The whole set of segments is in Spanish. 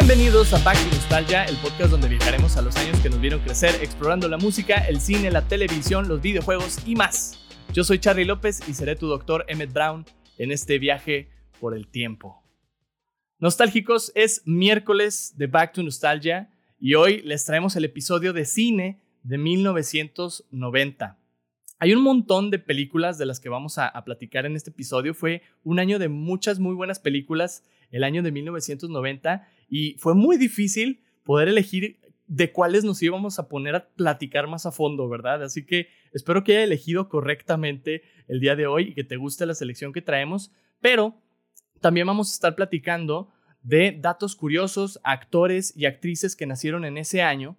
Bienvenidos a Back to Nostalgia, el podcast donde viajaremos a los años que nos vieron crecer explorando la música, el cine, la televisión, los videojuegos y más. Yo soy Charlie López y seré tu doctor Emmett Brown en este viaje por el tiempo. Nostálgicos, es miércoles de Back to Nostalgia y hoy les traemos el episodio de cine de 1990. Hay un montón de películas de las que vamos a, platicar en este episodio. Fue un año de muchas muy buenas películas, el año de 1990, y fue muy difícil poder elegir de cuáles nos íbamos a poner a platicar más a fondo, ¿verdad? Así que espero que haya elegido correctamente el día de hoy y que te guste la selección que traemos, pero también vamos a estar platicando de datos curiosos, actores y actrices que nacieron en ese año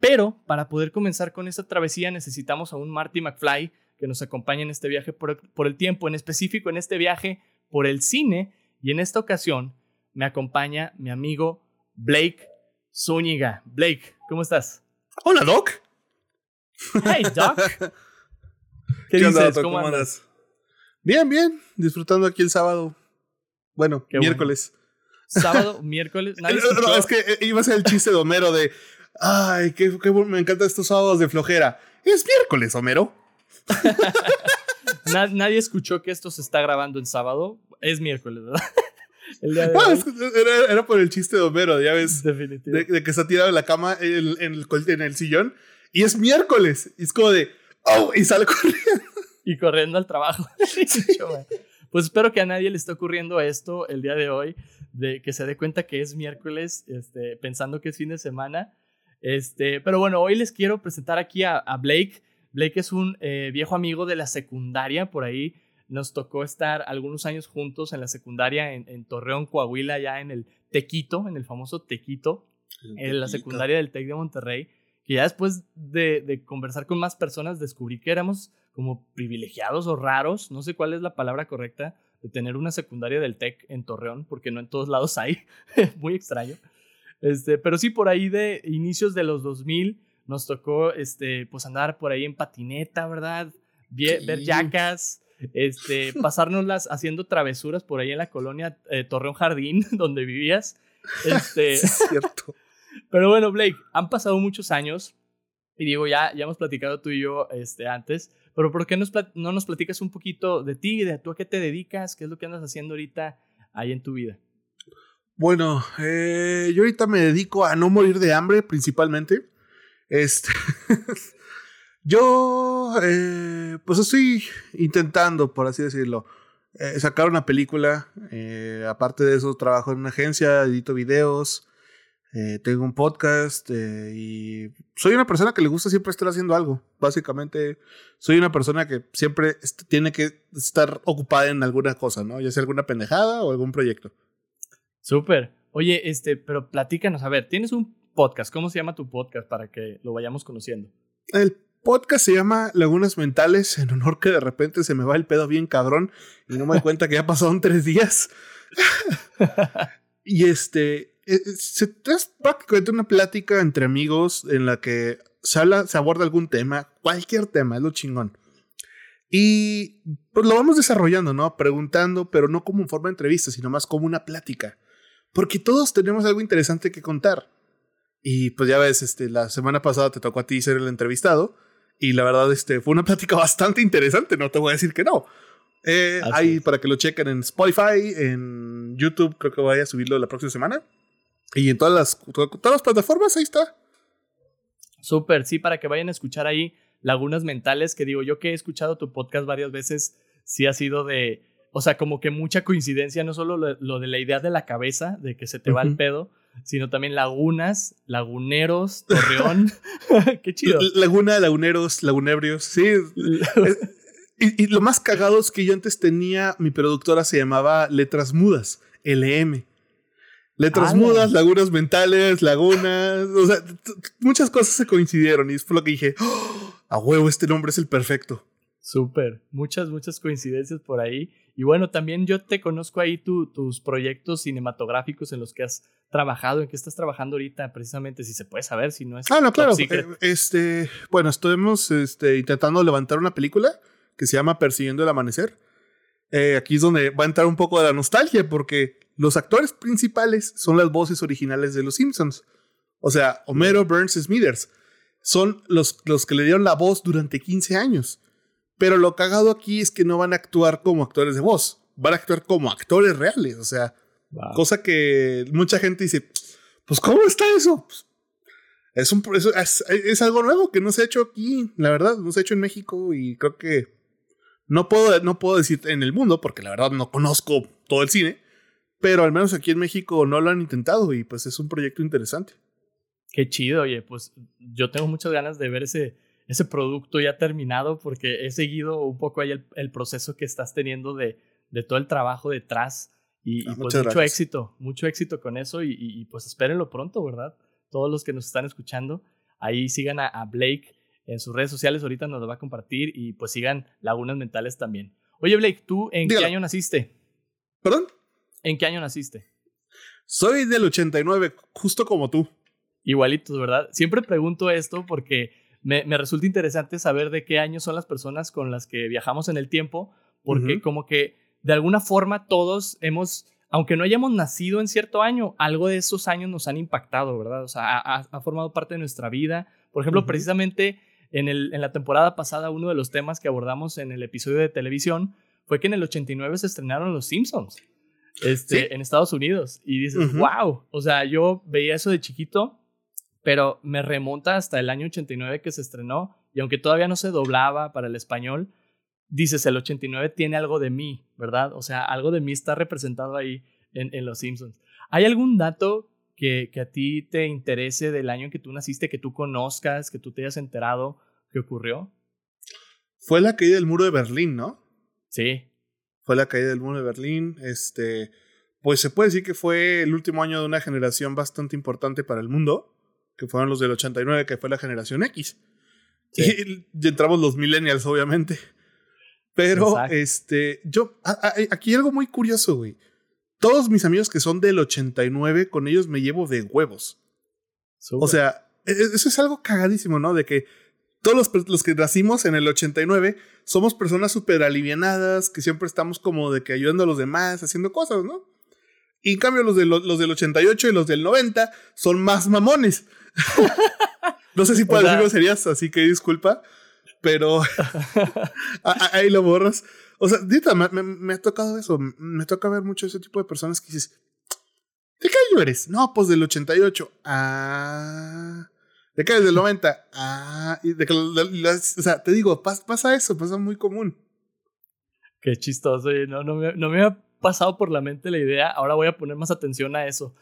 pero para poder comenzar con esta travesía necesitamos a un Marty McFly que nos acompañe en este viaje por, el tiempo, en específico en este viaje por el cine. Y en esta ocasión me acompaña mi amigo Blake Zúñiga. Blake, ¿cómo estás? Hola, Doc. Hey, Doc. ¿Qué, dices? ¿Cómo, andas? Bien, bien. Disfrutando aquí el sábado. Bueno, miércoles. Sábado, miércoles. no, no, es que iba a ser el chiste de Homero de Ay, qué, me encantan estos sábados de flojera. Es miércoles, Homero. nadie escuchó que esto se está grabando en sábado. Es miércoles, ¿verdad? Era, por el chiste de Homero, ya ves. De, que está tirado en la cama en, el, en el sillón. Y es miércoles. Y es como de. ¡Oh! Y sale corriendo. Y corriendo al trabajo. pues espero que a nadie le esté ocurriendo esto el día de hoy. De que se dé cuenta que es miércoles, este, pensando que es fin de semana este, pero bueno, hoy les quiero presentar aquí a, Blake. Blake es un eh, viejo amigo de la secundaria, por ahí nos tocó estar algunos años juntos en la secundaria en, Torreón, Coahuila, ya en el Tequito, en el famoso Tequito, en la secundaria del Tec de Monterrey, que ya después de, de, conversar con más personas descubrí que éramos como privilegiados o raros, no sé cuál es la palabra correcta, de tener una secundaria del Tec en Torreón, porque no en todos lados hay, muy extraño. Este, pero sí, por ahí de inicios de los 2000 nos tocó este, pues andar por ahí en patineta, ¿verdad? Ver yacas, este, pasárnoslas haciendo travesuras por ahí en la colonia eh, Torreón Jardín, donde vivías. Este, es cierto. Pero bueno, Blake, han pasado muchos años y digo, ya, ya hemos platicado tú y yo este, antes, pero ¿por qué no nos platicas un poquito de ti, de tú a qué te dedicas, qué es lo que andas haciendo ahorita ahí en tu vida? Bueno, eh, yo ahorita me dedico a no morir de hambre principalmente. Este, yo, eh, pues estoy intentando, por así decirlo, eh, sacar una película. aparte de eso, trabajo en una agencia, edito videos, tengo un podcast y soy una persona que le gusta siempre estar haciendo algo. Básicamente, soy una persona que siempre tiene que estar ocupada en alguna cosa, ¿no? Ya sea alguna pendejada o algún proyecto. Súper. Oye, este, pero platícanos, a ver, tienes un podcast, ¿cómo se llama tu podcast para que lo vayamos conociendo? El podcast se llama Lagunas Mentales, en honor que de repente se me va el pedo bien cabrón y no me doy cuenta que ya pasaron tres días. y este, e, e, se es prácticamente una plática entre amigos en la que se habla, se aborda algún tema, cualquier tema, es lo chingón. Y pues lo vamos desarrollando, ¿no? Preguntando, pero no como en forma de entrevista, sino más como una plática. Porque todos tenemos algo interesante que contar. Y pues ya ves, este, la semana pasada te tocó a ti ser el entrevistado. Y la verdad, este, fue una plática bastante interesante, no te voy a decir que no. Eh, ahí para que lo chequen en Spotify, en YouTube, creo que voy a subirlo la próxima semana. Y en todas las, todas las plataformas, ahí está. Súper, sí, para que vayan a escuchar ahí Lagunas Mentales, que digo, yo que he escuchado tu podcast varias veces, sí ha sido de, o sea, como que mucha coincidencia, no solo lo, de la idea de la cabeza, de que se te va el pedo, sino también lagunas, laguneros, torreón. Qué chido. Laguna, laguneros, lagunebrios, sí. y, lo más cagado es que yo antes tenía, mi productora se llamaba Letras Mudas, LM. Letras mudas, lagunas mentales, lagunas, o sea, muchas cosas se coincidieron y fue lo que dije, ¡Oh! a huevo, este nombre es el perfecto. Súper, muchas, muchas coincidencias por ahí. Y bueno, también yo te conozco ahí tus proyectos cinematográficos en los que has trabajado, en qué estás trabajando ahorita, precisamente, si se puede saber, si no es. Ah, no, claro. Eh, este, bueno, estuvimos este, intentando levantar una película que se llama Persiguiendo el Amanecer. Eh, aquí es donde va a entrar un poco de la nostalgia, porque los actores principales son las voces originales de los Simpsons. O sea, Homero, Burns, Smithers. Son los, los que le dieron la voz durante 15 años. Pero lo cagado aquí es que no van a actuar como actores de voz. Van a actuar como actores reales. O sea, cosa que mucha gente dice, pues ¿cómo está eso? Pues, es, un, es, es, algo nuevo que no se ha hecho aquí, la verdad, no se ha hecho en México y creo que no puedo, no puedo decir en el mundo, porque la verdad no conozco todo el cine, pero al menos aquí en México no lo han intentado y pues es un proyecto interesante. Qué chido, oye, pues yo tengo muchas ganas de ver ese, ese producto ya terminado porque he seguido un poco ahí el, proceso que estás teniendo de, de, todo el trabajo detrás y, ah, pues mucho éxito, mucho éxito con eso y, pues espérenlo pronto, ¿verdad? Todos los que nos están escuchando, ahí sigan a, Blake en sus redes sociales, ahorita nos lo va a compartir y pues sigan Lagunas Mentales también. Oye Blake, ¿tú en qué año naciste? ¿Perdón? ¿En qué año naciste? Soy del 89, justo como tú. Igualitos, ¿verdad? Siempre pregunto esto porque me, resulta interesante saber de qué año son las personas con las que viajamos en el tiempo, porque como que de alguna forma todos hemos, aunque no hayamos nacido en cierto año, algo de esos años nos han impactado, ¿verdad? O sea, ha, formado parte de nuestra vida. Por ejemplo, precisamente en, el, en la temporada pasada, uno de los temas que abordamos en el episodio de televisión fue que en el 89 se estrenaron Los Simpsons este, en Estados Unidos. Y dices, wow, o sea, yo veía eso de chiquito pero me remonta hasta el año 89 que se estrenó y aunque todavía no se doblaba para el español, dices, el 89 tiene algo de mí, ¿verdad? O sea, algo de mí está representado ahí en, en Los Simpsons. ¿Hay algún dato que, que, a ti te interese del año en que tú naciste, que tú conozcas, que tú te hayas enterado que ocurrió? Fue la caída del muro de Berlín, ¿no? Sí. Fue la caída del muro de Berlín. Este, pues se puede decir que fue el último año de una generación bastante importante para el mundo que fueron los del 89, que fue la generación X. Y, entramos los millennials, obviamente. Pero, este, yo, aquí hay algo muy curioso, güey. Todos mis amigos que son del 89, con ellos me llevo de huevos. O sea, e, e, eso es algo cagadísimo, ¿no? De que todos los, los que nacimos en el 89 somos personas súper alivianadas, que siempre estamos como de que ayudando a los demás, haciendo cosas, ¿no? Y en cambio los, de, los del 88 y los del 90 son más mamones. no sé si puedo decirlo serías, así que disculpa, pero ahí lo borras. O sea, Dita, me, ha tocado eso. Me toca ver mucho ese tipo de personas que dices, ¿de qué año eres? No, pues del 88. Ah. ¿De qué? Del 90. Ah. Y de que, o sea, te digo, pasa, eso, pasa muy común. Qué chistoso. No, no, me, no me ha pasado por la mente la idea. Ahora voy a poner más atención a eso.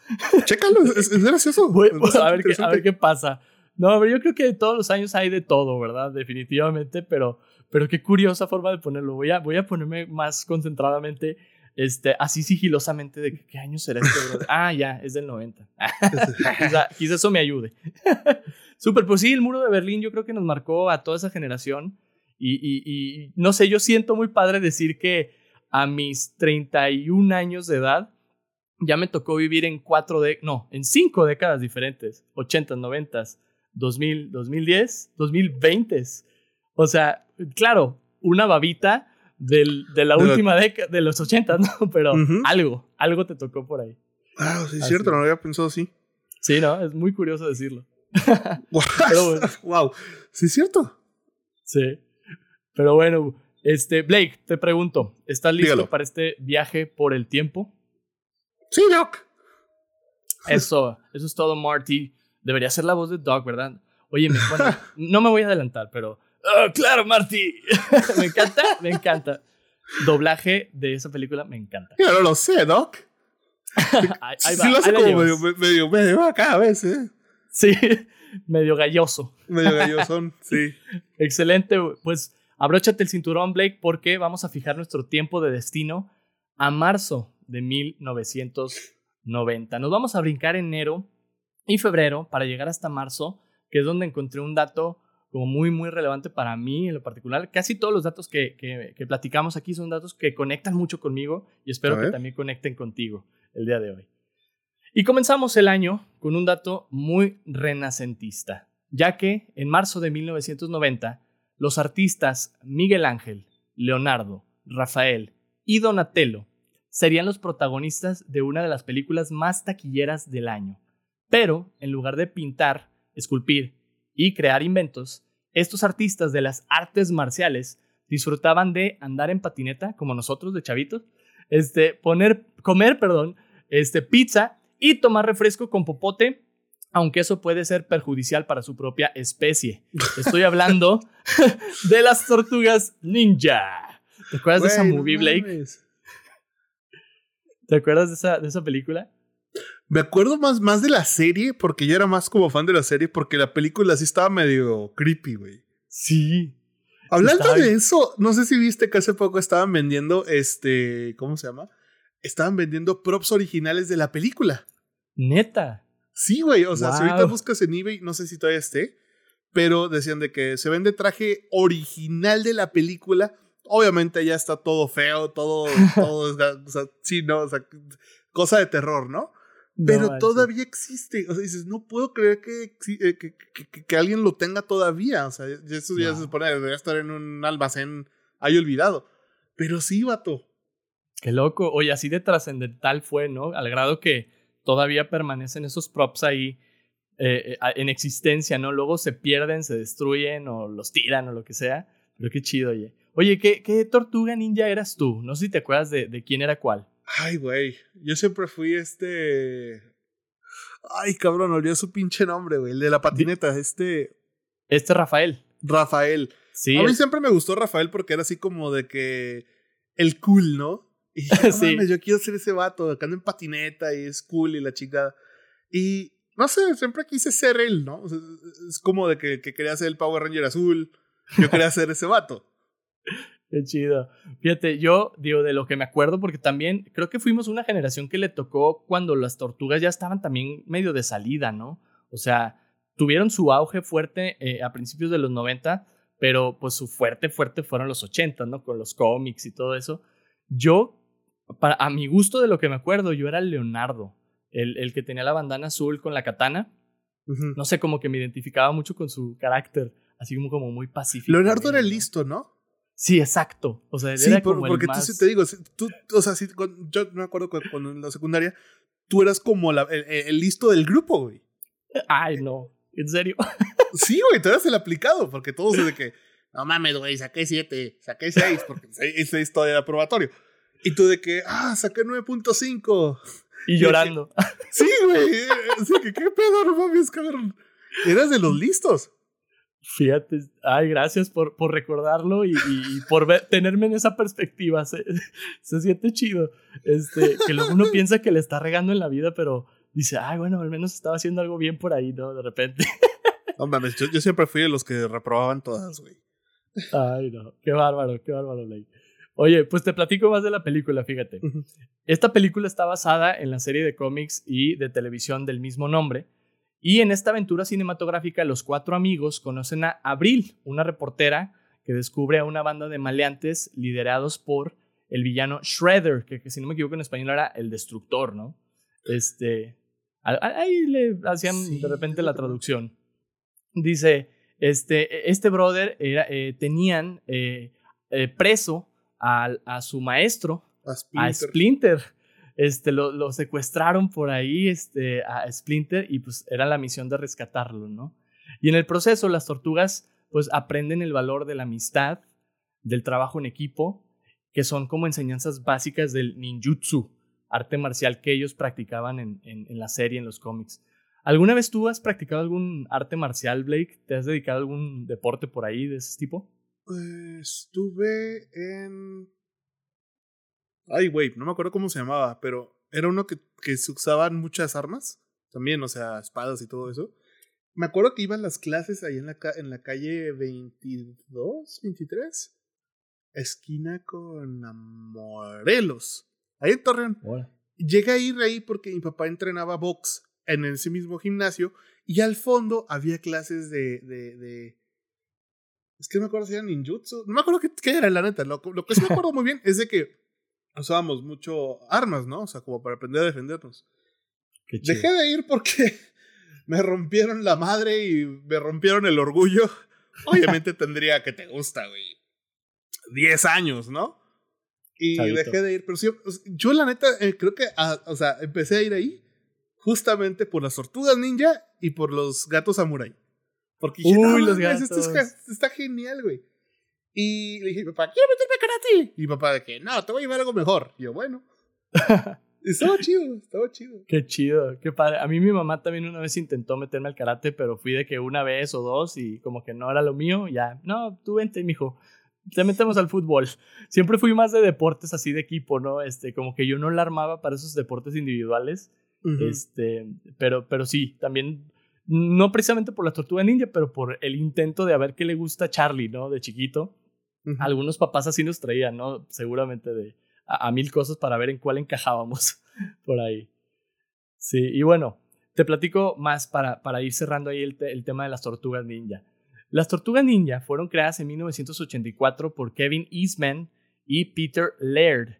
Chécalo, es, gracioso. Voy, a, ver qué, a ver qué pasa. No, pero yo creo que todos los años hay de todo, ¿verdad? Definitivamente, pero, pero qué curiosa forma de ponerlo. Voy a, voy a ponerme más concentradamente, este, así sigilosamente, de qué año será este. ah, ya, es del 90. quizá, eso me ayude. Súper, pues sí, el muro de Berlín yo creo que nos marcó a toda esa generación. Y, y, y no sé, yo siento muy padre decir que a mis 31 años de edad, ya me tocó vivir en cuatro de, no, en cinco décadas diferentes, 80, 90, 2000, 2010, 2020. O sea, claro, una babita del, de la última década, de los 80, ¿no? Pero algo, algo te tocó por ahí. Ah, sí, es cierto, no lo había pensado así. Sí, ¿no? Es muy curioso decirlo. wow, sí, es cierto. Sí. Pero bueno, este, Blake, te pregunto, ¿estás listo para este viaje por el tiempo? Sí, Doc. Eso, eso es todo, Marty. Debería ser la voz de Doc, ¿verdad? Oye, bueno, no me voy a adelantar, pero. Oh, claro, Marty! me encanta, me encanta. Doblaje de esa película me encanta. Yo no lo sé, Doc. ahí, sí lo hace como medio, medio, medio, acá a veces. Sí, medio galloso. Medio gallosón, sí. Excelente. Pues Abróchate el cinturón, Blake, porque vamos a fijar nuestro tiempo de destino a marzo de 1990. Nos vamos a brincar enero y febrero para llegar hasta marzo, que es donde encontré un dato como muy, muy relevante para mí en lo particular. Casi todos los datos que, que, platicamos aquí son datos que conectan mucho conmigo y espero que también conecten contigo el día de hoy. Y comenzamos el año con un dato muy renacentista, ya que en marzo de 1990 los artistas Miguel Ángel, Leonardo, Rafael y Donatello serían los protagonistas de una de las películas más taquilleras del año. Pero, en lugar de pintar, esculpir y crear inventos, estos artistas de las artes marciales disfrutaban de andar en patineta, como nosotros de chavitos, este, poner, comer, perdón, este, pizza y tomar refresco con popote, aunque eso puede ser perjudicial para su propia especie. Estoy hablando de las tortugas ninja. ¿Te acuerdas de esa movie, Blake? ¿Te acuerdas de esa, de esa película? Me acuerdo más, más de la serie, porque yo era más como fan de la serie, porque la película sí estaba medio creepy, güey. Sí. Hablando de eso, no sé si viste que hace poco estaban vendiendo, este, ¿cómo se llama? Estaban vendiendo props originales de la película. Neta. Sí, güey. O sea, si ahorita buscas en eBay, no sé si todavía esté, pero decían de que se vende traje original de la película. Obviamente ya está todo feo, todo, todo, o sea, sí, no, o sea, cosa de terror, ¿no? Pero todavía existe. O sea, dices, no puedo creer que, eh, que, que, que, alguien lo tenga todavía. O sea, eso ya se supone, debería estar en un almacén ahí olvidado. Pero sí, vato. Qué loco. Oye, así de trascendental fue, ¿no? Al grado que todavía permanecen esos props ahí eh, eh, en existencia, ¿no? Luego se pierden, se destruyen o los tiran o lo que sea. Pero qué chido, oye. Oye, ¿qué, qué tortuga ninja eras tú? No sé si te acuerdas de, de quién era cuál. Ay, güey. Yo siempre fui este. Ay, cabrón, olvidé su pinche nombre, güey. El de la patineta, este. Este Rafael. Rafael. Sí. A mí siempre me gustó Rafael porque era así como de que. El cool, ¿no? Y sí. yo quiero ser ese vato, acá ando en patineta y es cool y la chica. Y no sé, siempre quise ser él, ¿no? es como de que, que quería ser el Power Ranger azul. Yo quería ser ese vato. Qué chido. Fíjate, yo digo de lo que me acuerdo, porque también creo que fuimos una generación que le tocó cuando las tortugas ya estaban también medio de salida, ¿no? O sea, tuvieron su auge fuerte eh, a principios de los 90, pero pues su fuerte, fuerte fueron los 80, ¿no? Con los cómics y todo eso. Yo, para, a mi gusto de lo que me acuerdo, yo era Leonardo, el, el que tenía la bandana azul con la katana. No sé, como que me identificaba mucho con su carácter, así como, como muy pacífico. Leonardo era listo, ¿no? Sí, exacto. O sea, sí, era como porque tú sí te digo, tú, o sea, sí, yo me acuerdo cuando en la secundaria tú eras como la, el, listo del grupo, güey. Ay, no. ¿En serio? sí, güey, tú eras el aplicado, porque todos de que, no mames, güey, saqué siete, saqué seis, porque seis todavía era probatorio. Y tú de que, ah, saqué 9.5. Y llorando. sí, güey. Así que, ¿qué pedo, no mames, cabrón? Eras de los listos. Fíjate, ay, gracias por, por recordarlo y, y por tenerme en esa perspectiva. Se, se, siente chido. Este, que luego uno piensa que le está regando en la vida, pero dice, ay, bueno, al menos estaba haciendo algo bien por ahí, ¿no? De repente. No mames, yo, siempre fui de los que reprobaban todas, güey. Ay, no, qué bárbaro, qué bárbaro, Ley. Oye, pues te platico más de la película, fíjate. Esta película está basada en la serie de cómics y de televisión del mismo nombre y en esta aventura cinematográfica, los cuatro amigos conocen a Abril, una reportera que descubre a una banda de maleantes liderados por el villano Shredder, que, si no me equivoco en español era el destructor, ¿no? Este, ahí le hacían de repente la traducción. Dice, este, este brother era, eh, tenían eh, eh, preso a, a, su maestro, a Splinter este, lo, lo, secuestraron por ahí este, a Splinter y pues era la misión de rescatarlo, ¿no? Y en el proceso las tortugas pues aprenden el valor de la amistad, del trabajo en equipo, que son como enseñanzas básicas del ninjutsu, arte marcial que ellos practicaban en, en, la serie, en los cómics. ¿Alguna vez tú has practicado algún arte marcial, Blake? ¿Te has dedicado a algún deporte por ahí de ese tipo? Pues estuve en Ay, güey, no me acuerdo cómo se llamaba, pero era uno que, que se usaban muchas armas, también, o sea, espadas y todo eso. Me acuerdo que iban las clases ahí en la, en la calle 22, 23, esquina con Morelos, ahí en Torreón. Llegué a ir ahí porque mi papá entrenaba box en ese mismo gimnasio y al fondo había clases de, de, de es que no me acuerdo si era ninjutsu. No me acuerdo qué, qué era, la neta. Lo, lo, que sí me acuerdo muy bien es de que usábamos mucho armas, ¿no? O sea, como para aprender a defendernos. Dejé de ir porque me rompieron la madre y me rompieron el orgullo. Obviamente tendría que te gusta, güey. 10 años, ¿no? Y dejé de ir. Pero sí, yo la neta, eh, creo que, ah, o sea, empecé a ir ahí justamente por las tortugas ninja y por los gatos samurai. Porque dije, Uy, los gatos. Esto está genial, güey. Y le dije, papá, quiero meterme a karate. Y mi papá de que, no, te voy a llevar algo mejor. Y yo, bueno. estaba chido, estaba chido. Qué chido, qué padre. A mí mi mamá también una vez intentó meterme al karate, pero fui de que una vez o dos y como que no era lo mío, ya, no, tú vente, mijo. Te metemos al fútbol. Siempre fui más de deportes así de equipo, ¿no? Este, como que yo no la armaba para esos deportes individuales. Este, pero, pero sí, también no precisamente por la tortuga ninja, pero por el intento de a ver qué le gusta a Charlie, ¿no? De chiquito. Algunos papás así nos traían, ¿no? Seguramente de a, mil cosas para ver en cuál encajábamos por ahí. Sí, y bueno, te platico más para, para ir cerrando ahí el, el tema de las tortugas ninja. Las tortugas ninja fueron creadas en 1984 por Kevin Eastman y Peter Laird.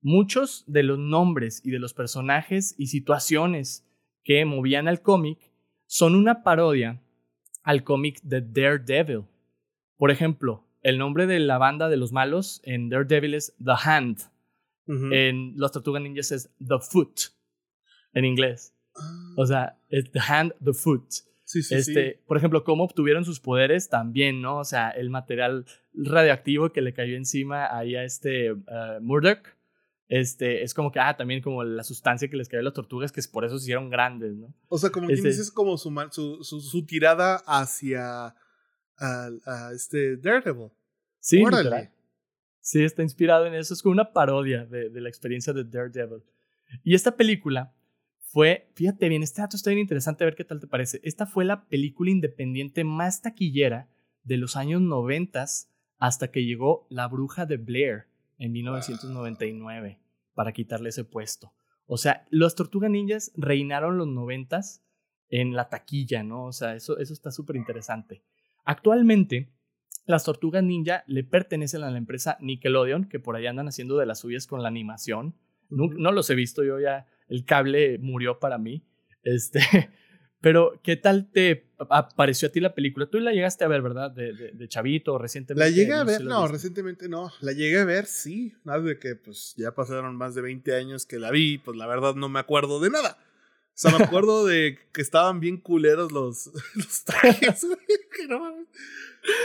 Muchos de los nombres y de los personajes y situaciones que movían al cómic son una parodia al cómic de Daredevil. Por ejemplo, el nombre de la banda de los malos en Daredevil es The Hand. En Los Tortugas Ninjas es The Foot, en inglés. O ah. sea, es The Hand, The Foot. Sí, sí, este, Por ejemplo, cómo obtuvieron sus poderes también, ¿no? O sea, el material radioactivo que le cayó encima ahí a este uh, Murdoch. Este, es como que, ah, también como la sustancia que les cayó a las tortugas, que es por eso se hicieron grandes, ¿no? O sea, como este, dices, como su, su, su tirada hacia a, este Daredevil. Sí, sí, está inspirado en eso. Es como una parodia de, de, la experiencia de Daredevil. Y esta película fue, fíjate bien, este dato está bien interesante, a ver qué tal te parece. Esta fue la película independiente más taquillera de los años 90 hasta que llegó La Bruja de Blair en 1999 para quitarle ese puesto. O sea, los Tortuga Ninjas reinaron los 90 en la taquilla, ¿no? O sea, eso, eso está súper interesante. Actualmente, las tortugas ninja le pertenecen a la empresa Nickelodeon, que por ahí andan haciendo de las suyas con la animación. No, los he visto, yo ya, el cable murió para mí. Este, pero, ¿qué tal te pareció a ti la película? Tú la llegaste a ver, ¿verdad? De, de, Chavito, recientemente. La llegué a ver, no, recientemente no. La llegué a ver, sí. Nada de que, pues, ya pasaron más de 20 años que la vi, pues la verdad no me acuerdo de nada. O sea, me acuerdo de que estaban bien culeros los, trajes,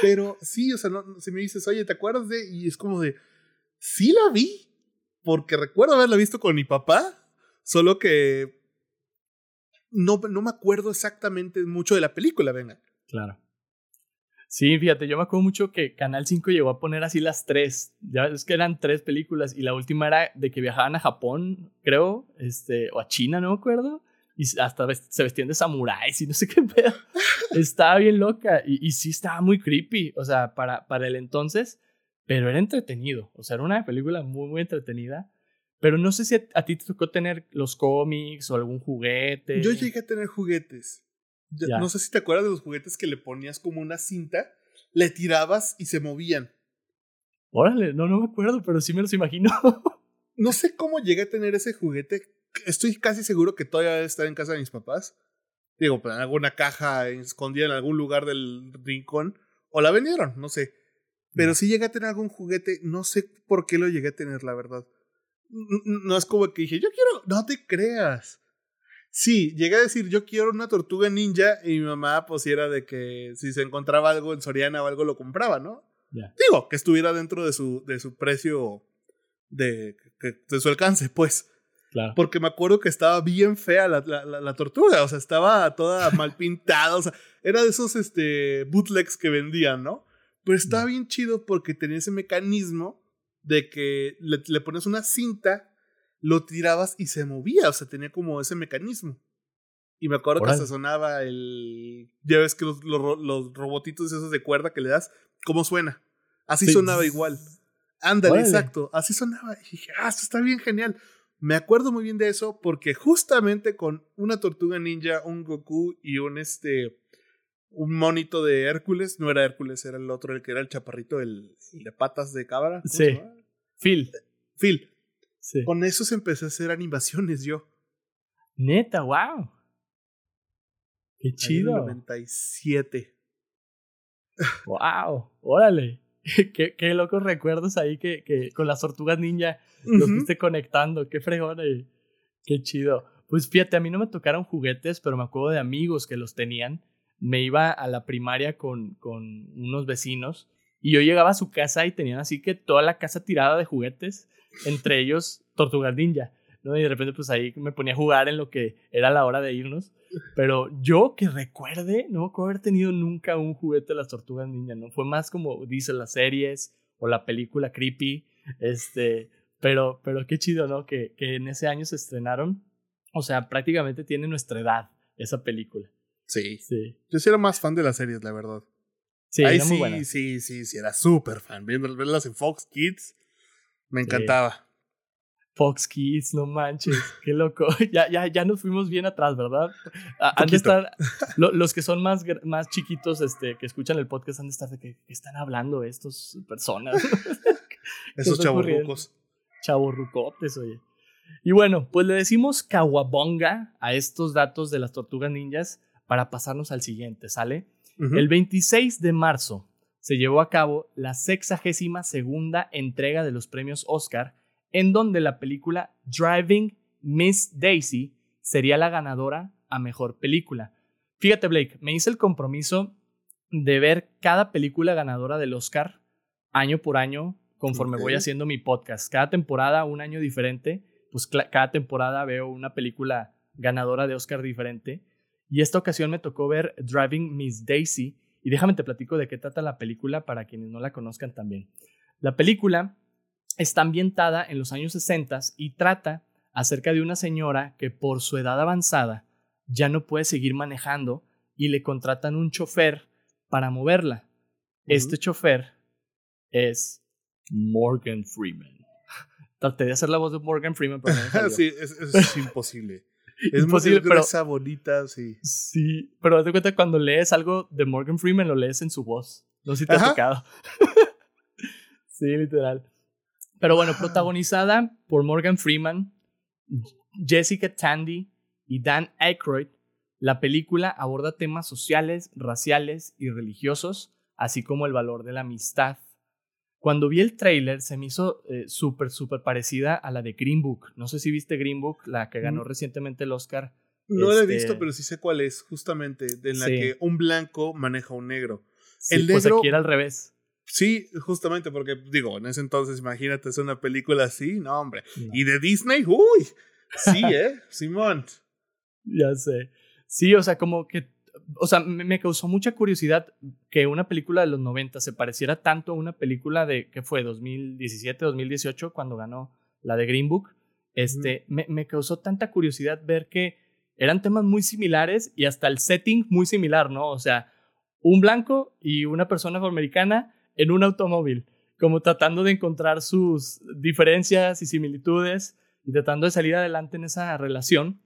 Pero sí, o sea, no, si me dices, oye, ¿te acuerdas de? Y es como de, sí la vi, porque recuerdo haberla visto con mi papá, solo que no, no me acuerdo exactamente mucho de la película, venga. Claro. Sí, fíjate, yo me acuerdo mucho que Canal 5 llegó a poner así las tres. Ya es que eran tres películas y la última era de que viajaban a Japón, creo, este, o a China, no me acuerdo y hasta se vestían de samuráis y no sé qué pedo. estaba bien loca y, y, sí estaba muy creepy, o sea, para, para el entonces, pero era entretenido, o sea, era una película muy, muy entretenida. Pero no sé si a, ti te tocó tener los cómics o algún juguete. Yo llegué a tener juguetes. No sé si te acuerdas de los juguetes que le ponías como una cinta, le tirabas y se movían. Órale, no, no me acuerdo, pero sí me los imagino. no sé cómo llegué a tener ese juguete estoy casi seguro que todavía debe estar en casa de mis papás. Digo, pues en alguna caja escondida en algún lugar del rincón. O la vendieron, no sé. Pero si llegué a tener algún juguete, no sé por qué lo llegué a tener, la verdad. No es como que dije, yo quiero, no te creas. Sí, llegué a decir, yo quiero una tortuga ninja y mi mamá pues era de que si se encontraba algo en Soriana o algo lo compraba, ¿no? Digo, que estuviera dentro de su, de su precio, de, de su alcance, pues. Porque me acuerdo que estaba bien fea la, la, la, tortuga, o sea, estaba toda mal pintada, o sea, era de esos este, bootlegs que vendían, ¿no? Pero estaba bien chido porque tenía ese mecanismo de que le, le pones una cinta, lo tirabas y se movía, o sea, tenía como ese mecanismo. Y me acuerdo que se sonaba el. Ya ves que los, los, los, robotitos esos de cuerda que le das, ¿cómo suena? Así sonaba igual. Ándale, exacto. Así sonaba. Y dije, ah, esto está bien genial. Me acuerdo muy bien de eso porque justamente con una tortuga ninja, un Goku y un este un monito de Hércules, no era Hércules, era el otro, el que era el chaparrito, el, de patas de cabra. Sí. Phil. Phil. Sí. Con se empecé a hacer animaciones yo. Neta, wow. Qué chido. En 97. Wow, órale. qué, qué locos recuerdos ahí que, que con las tortugas ninja los fuiste conectando. Qué fregón, eh. qué chido. Pues fíjate, a mí no me tocaron juguetes, pero me acuerdo de amigos que los tenían. Me iba a la primaria con, con unos vecinos y yo llegaba a su casa y tenían así que toda la casa tirada de juguetes, entre ellos Tortugas Ninja. ¿No? Y de repente pues ahí me ponía a jugar en lo que era la hora de irnos. Pero yo que recuerde, no puedo haber tenido nunca un juguete de las tortugas ninja, ¿no? Fue más como dicen las series o la película Creepy, este, pero, pero qué chido, ¿no? Que, que en ese año se estrenaron. O sea, prácticamente tiene nuestra edad esa película. Sí. sí. Yo sí era más fan de las series, la verdad. Sí, Ahí sí, sí, sí, sí, era súper fan. Verlas en Fox Kids, me encantaba. Fox Kids, no manches, qué loco. ya, ya, ya nos fuimos bien atrás, ¿verdad? Han de estar, los que son más, más chiquitos, este, que escuchan el podcast, han de estar de que, están hablando estos personas. Esos chavorrucos. Chavorrucotes, oye. Y bueno, pues le decimos Kawabonga a estos datos de las tortugas ninjas para pasarnos al siguiente, ¿sale? El 26 de marzo se llevó a cabo la sexagésima segunda entrega de los premios Oscar en donde la película Driving Miss Daisy sería la ganadora a mejor película. Fíjate, Blake, me hice el compromiso de ver cada película ganadora del Oscar año por año conforme voy haciendo mi podcast. Cada temporada un año diferente, pues cada temporada veo una película ganadora de Oscar diferente. Y esta ocasión me tocó ver Driving Miss Daisy. Y déjame te platico de qué trata la película para quienes no la conozcan también. La película está ambientada en los años 60 y trata acerca de una señora que por su edad avanzada ya no puede seguir manejando y le contratan un chofer para moverla. Este chofer es Morgan Freeman. Traté de hacer la voz de Morgan Freeman, pero no sí, es, imposible. Es imposible, pero esa bonita, sí. Sí, pero date cuenta cuando lees algo de Morgan Freeman lo lees en su voz. No sé si te ha tocado. sí, literal. Pero bueno, protagonizada por Morgan Freeman, Jessica Tandy y Dan Aykroyd, la película aborda temas sociales, raciales y religiosos, así como el valor de la amistad. Cuando vi el tráiler se me hizo eh, súper, súper parecida a la de Green Book. No sé si viste Green Book, la que ganó mm. recientemente el Oscar. No la he este visto, pero sí sé cuál es, justamente, en la que un blanco maneja a un negro. el negro, pues aquí era al revés. Sí, justamente porque, digo, en ese entonces, imagínate, es una película así, no, hombre. Y de Disney, uy, sí, ¿eh? Simón. Ya sé. Sí, o sea, como que, o sea, me, causó mucha curiosidad que una película de los 90 se pareciera tanto a una película de, ¿qué fue? 2017, 2018, cuando ganó la de Green Book. Este, me, me causó tanta curiosidad ver que eran temas muy similares y hasta el setting muy similar, ¿no? O sea, un blanco y una persona afroamericana en un automóvil, como tratando de encontrar sus diferencias y similitudes y tratando de salir adelante en esa relación.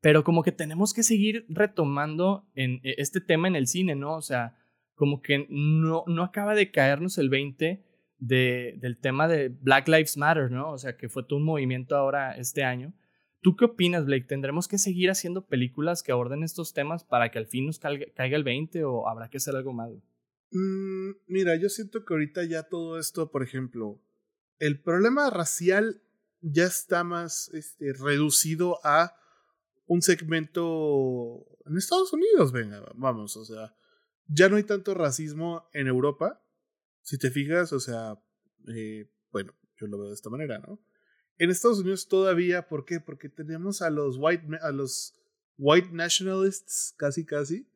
Pero como que tenemos que seguir retomando en e, este tema en el cine, ¿no? O sea, como que no, no acaba de caernos el 20 de, del tema de Black Lives Matter, ¿no? O sea, que fue todo un movimiento ahora este año. ¿Tú qué opinas, Blake? ¿Tendremos que seguir haciendo películas que aborden estos temas para que al fin nos caiga, caiga el 20 o habrá que hacer algo más? Mm, mira, yo siento que ahorita ya todo esto, por ejemplo, el problema racial ya está más este, reducido a un segmento en Estados Unidos, venga, vamos, o sea, ya no hay tanto racismo en Europa, si te fijas, o sea, eh, bueno, yo lo veo de esta manera, ¿no? En Estados Unidos todavía, ¿por qué? Porque tenemos a los white, a los white nationalists, casi, casi,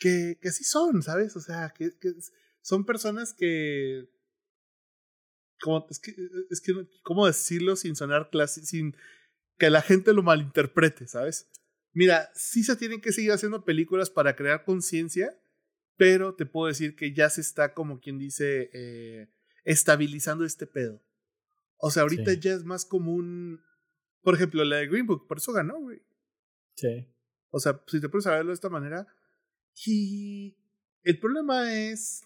que, que sí son, ¿sabes? O sea, que, que son personas que... Como, es que, es que, ¿cómo decirlo sin sonar clase, sin que la gente lo malinterprete, ¿sabes? Mira, sí se tienen que seguir haciendo películas para crear conciencia, pero te puedo decir que ya se está, como quien dice, eh, estabilizando este pedo. O sea, ahorita ya es más común. Por ejemplo, la de Green Book, por eso ganó, güey. Sí. O sea, si te puedes saberlo de esta manera, y el problema es,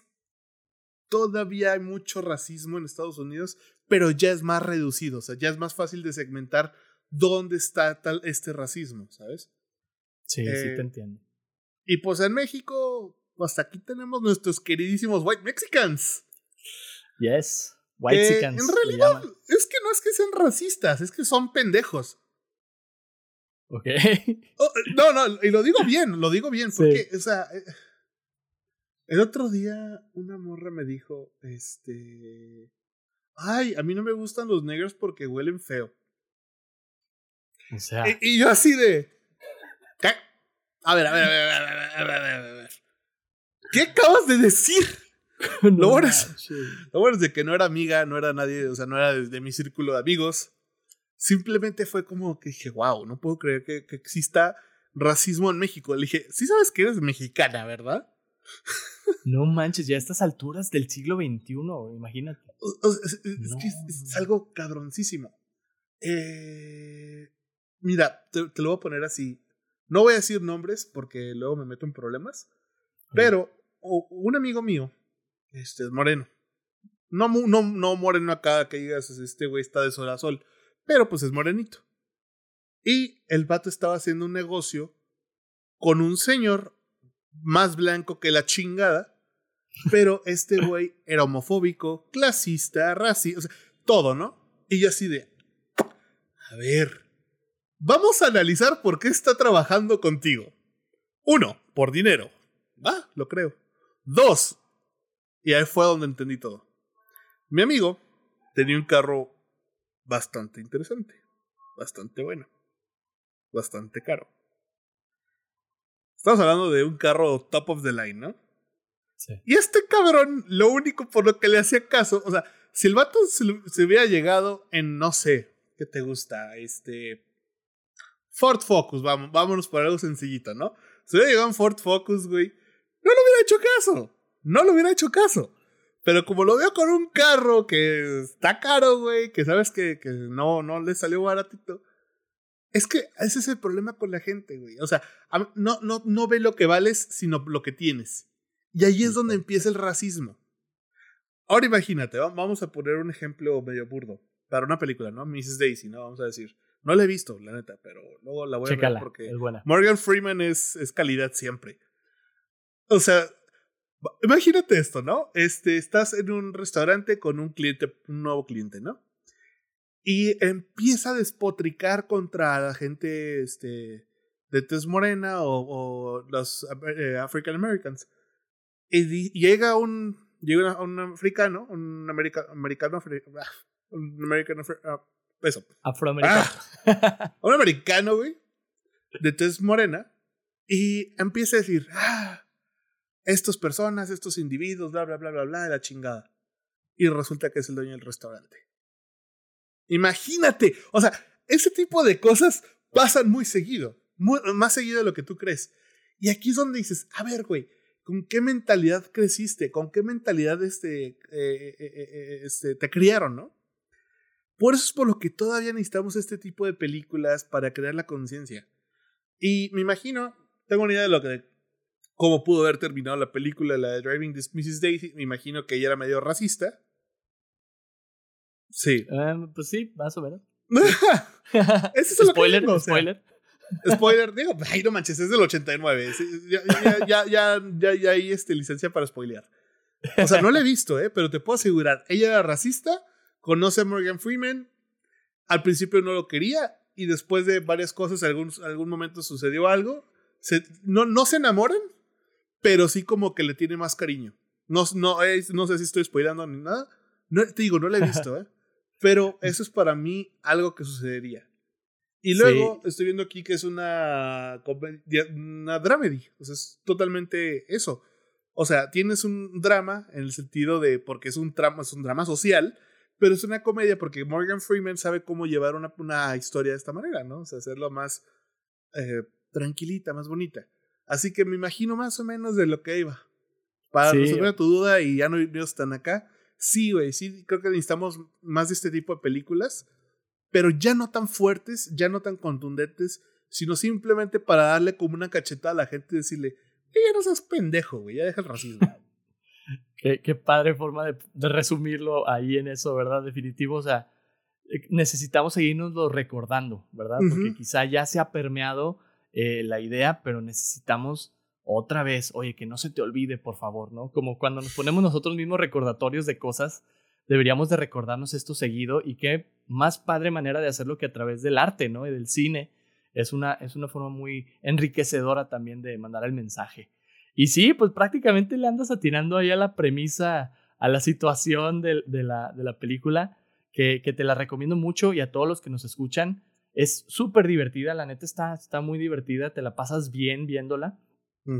todavía hay mucho racismo en Estados Unidos, pero ya es más reducido, o sea, ya es más fácil de segmentar dónde está tal este racismo, ¿sabes? Sí, sí te eh, entiendo. Y pues en México, hasta aquí tenemos nuestros queridísimos white Mexicans. Yes. White en realidad, es que no es que sean racistas, es que son pendejos. Ok. Oh, no, no, y lo digo bien, lo digo bien, porque, o sea, eh, el otro día una morra me dijo, este, ay, a mí no me gustan los negros porque huelen feo. O sea. Y, yo así de, ¿qué? A ver, a ver, a ver, a ver, a ver, a ver, a ver. ¿Qué acabas de decir? no, lo, bueno es, lo bueno es de que no era amiga, no era nadie, o sea, no era de mi círculo de amigos simplemente fue como que dije, wow, no puedo creer que, exista racismo en México. Le dije, sí sabes que eres mexicana, ¿verdad? No manches, ya a estas alturas del siglo XXI, imagínate. es, que es, algo cabroncísimo. Eh, mira, te, lo voy a poner así. No voy a decir nombres porque luego me meto en problemas. Pero un amigo mío, este, moreno. No, no, no moreno acá que digas, este güey está de sol a sol pero pues es morenito. Y el vato estaba haciendo un negocio con un señor más blanco que la chingada, pero este güey era homofóbico, clasista, racista, o sea, todo, ¿no? Y yo así de, a ver, vamos a analizar por qué está trabajando contigo. Uno, por dinero. Va, lo creo. Dos, y ahí fue donde entendí todo. Mi amigo tenía un carro bastante interesante, bastante bueno, bastante caro. Estamos hablando de un carro top of the line, ¿no? Sí. Y este cabrón, lo único por lo que le hacía caso, o sea, si el vato se, hubiera llegado en, no sé, ¿qué te gusta? Este. Ford Focus, vamos, vámonos por algo sencillito, ¿no? Si hubiera llegado en Ford Focus, güey, no le hubiera hecho caso. No le hubiera hecho caso. Pero como lo veo con un carro que está caro, güey, que sabes que, que no, no le salió baratito. Es que ese es el problema con la gente, güey. O sea, no, no, no ve lo que vales, sino lo que tienes. Y ahí es donde empieza el racismo. Ahora imagínate, vamos a poner un ejemplo medio burdo. Para una película, ¿no? Mrs. Daisy, ¿no? Vamos a decir. No la he visto, la neta, pero luego la voy a ver porque Morgan Freeman es, es calidad siempre. O sea, Imagínate esto, ¿no? Este, estás en un restaurante con un cliente, un nuevo cliente, ¿no? Y empieza a despotricar contra la gente este, de tez morena o, los eh, African Americans. Y, llega un, llega un africano, un americano, americano, ah, un americano, ah, eso. Afroamericano. Ah, un americano, güey, de tez morena, y empieza a decir, ah, estas personas, estos individuos, bla, bla, bla, bla, bla, de la chingada. Y resulta que es el dueño del restaurante. Imagínate, o sea, ese tipo de cosas pasan muy seguido, más seguido de lo que tú crees. Y aquí es donde dices, a ver, güey, ¿con qué mentalidad creciste? ¿Con qué mentalidad este, eh, eh, eh, este, te criaron, no? Por eso es por lo que todavía necesitamos este tipo de películas para crear la conciencia. Y me imagino, tengo una idea de lo que cómo pudo haber terminado la película, la de Driving This Mrs. Daisy. Me imagino que ella era medio racista. Sí. Em, pues sí, más o menos. Ese es spoiler, lo que spoiler. spoiler, digo, ay, no manches, es del 89. Ya, ya, ya, ya, ya, ya hay este, licencia para spoilear. O sea, no la he visto, ¿eh? pero te puedo asegurar, ella era racista, conoce a Morgan Freeman, al principio no lo quería y después de varias cosas, algún, algún momento sucedió algo, se, no, no se enamoran, pero sí como que le tiene más cariño. No, no, no sé si estoy spoilando ni nada. No, te digo, no la he visto, ¿eh? Pero eso es para mí algo que sucedería. Y luego estoy viendo aquí que es una, una dramedy. O sea, es totalmente eso. O sea, tienes un drama en el sentido de, porque es un, drama, es un drama social, pero es una comedia porque Morgan Freeman sabe cómo llevar una, una historia de esta manera, ¿no? O sea, hacerlo más eh, tranquilita, más bonita. Así que me imagino más o menos de lo que iba. Para resolver tu duda y ya no están acá. Sí, güey, sí, creo que necesitamos más de este tipo de películas, pero ya no tan fuertes, ya no tan contundentes, sino simplemente para darle como una cachetada a la gente y decirle, ya no seas pendejo, güey, ya deja el racismo. qué, qué, padre forma de, de, resumirlo ahí en eso, ¿verdad? Definitivo, o sea, eh, necesitamos seguirnos recordando, ¿verdad? Porque quizá ya se ha permeado eh, la idea, pero necesitamos otra vez, oye, que no se te olvide, por favor, ¿no? Como cuando nos ponemos nosotros mismos recordatorios de cosas, deberíamos de recordarnos esto seguido y qué más padre manera de hacerlo que a través del arte, ¿no? Y del cine. Es una, es una forma muy enriquecedora también de mandar el mensaje. Y sí, pues prácticamente le andas atinando ahí a la premisa, a la situación de, la, de la, película, que, que, te la recomiendo mucho y a todos los que nos escuchan. Es súper divertida, la neta está, está muy divertida, te la pasas bien viéndola.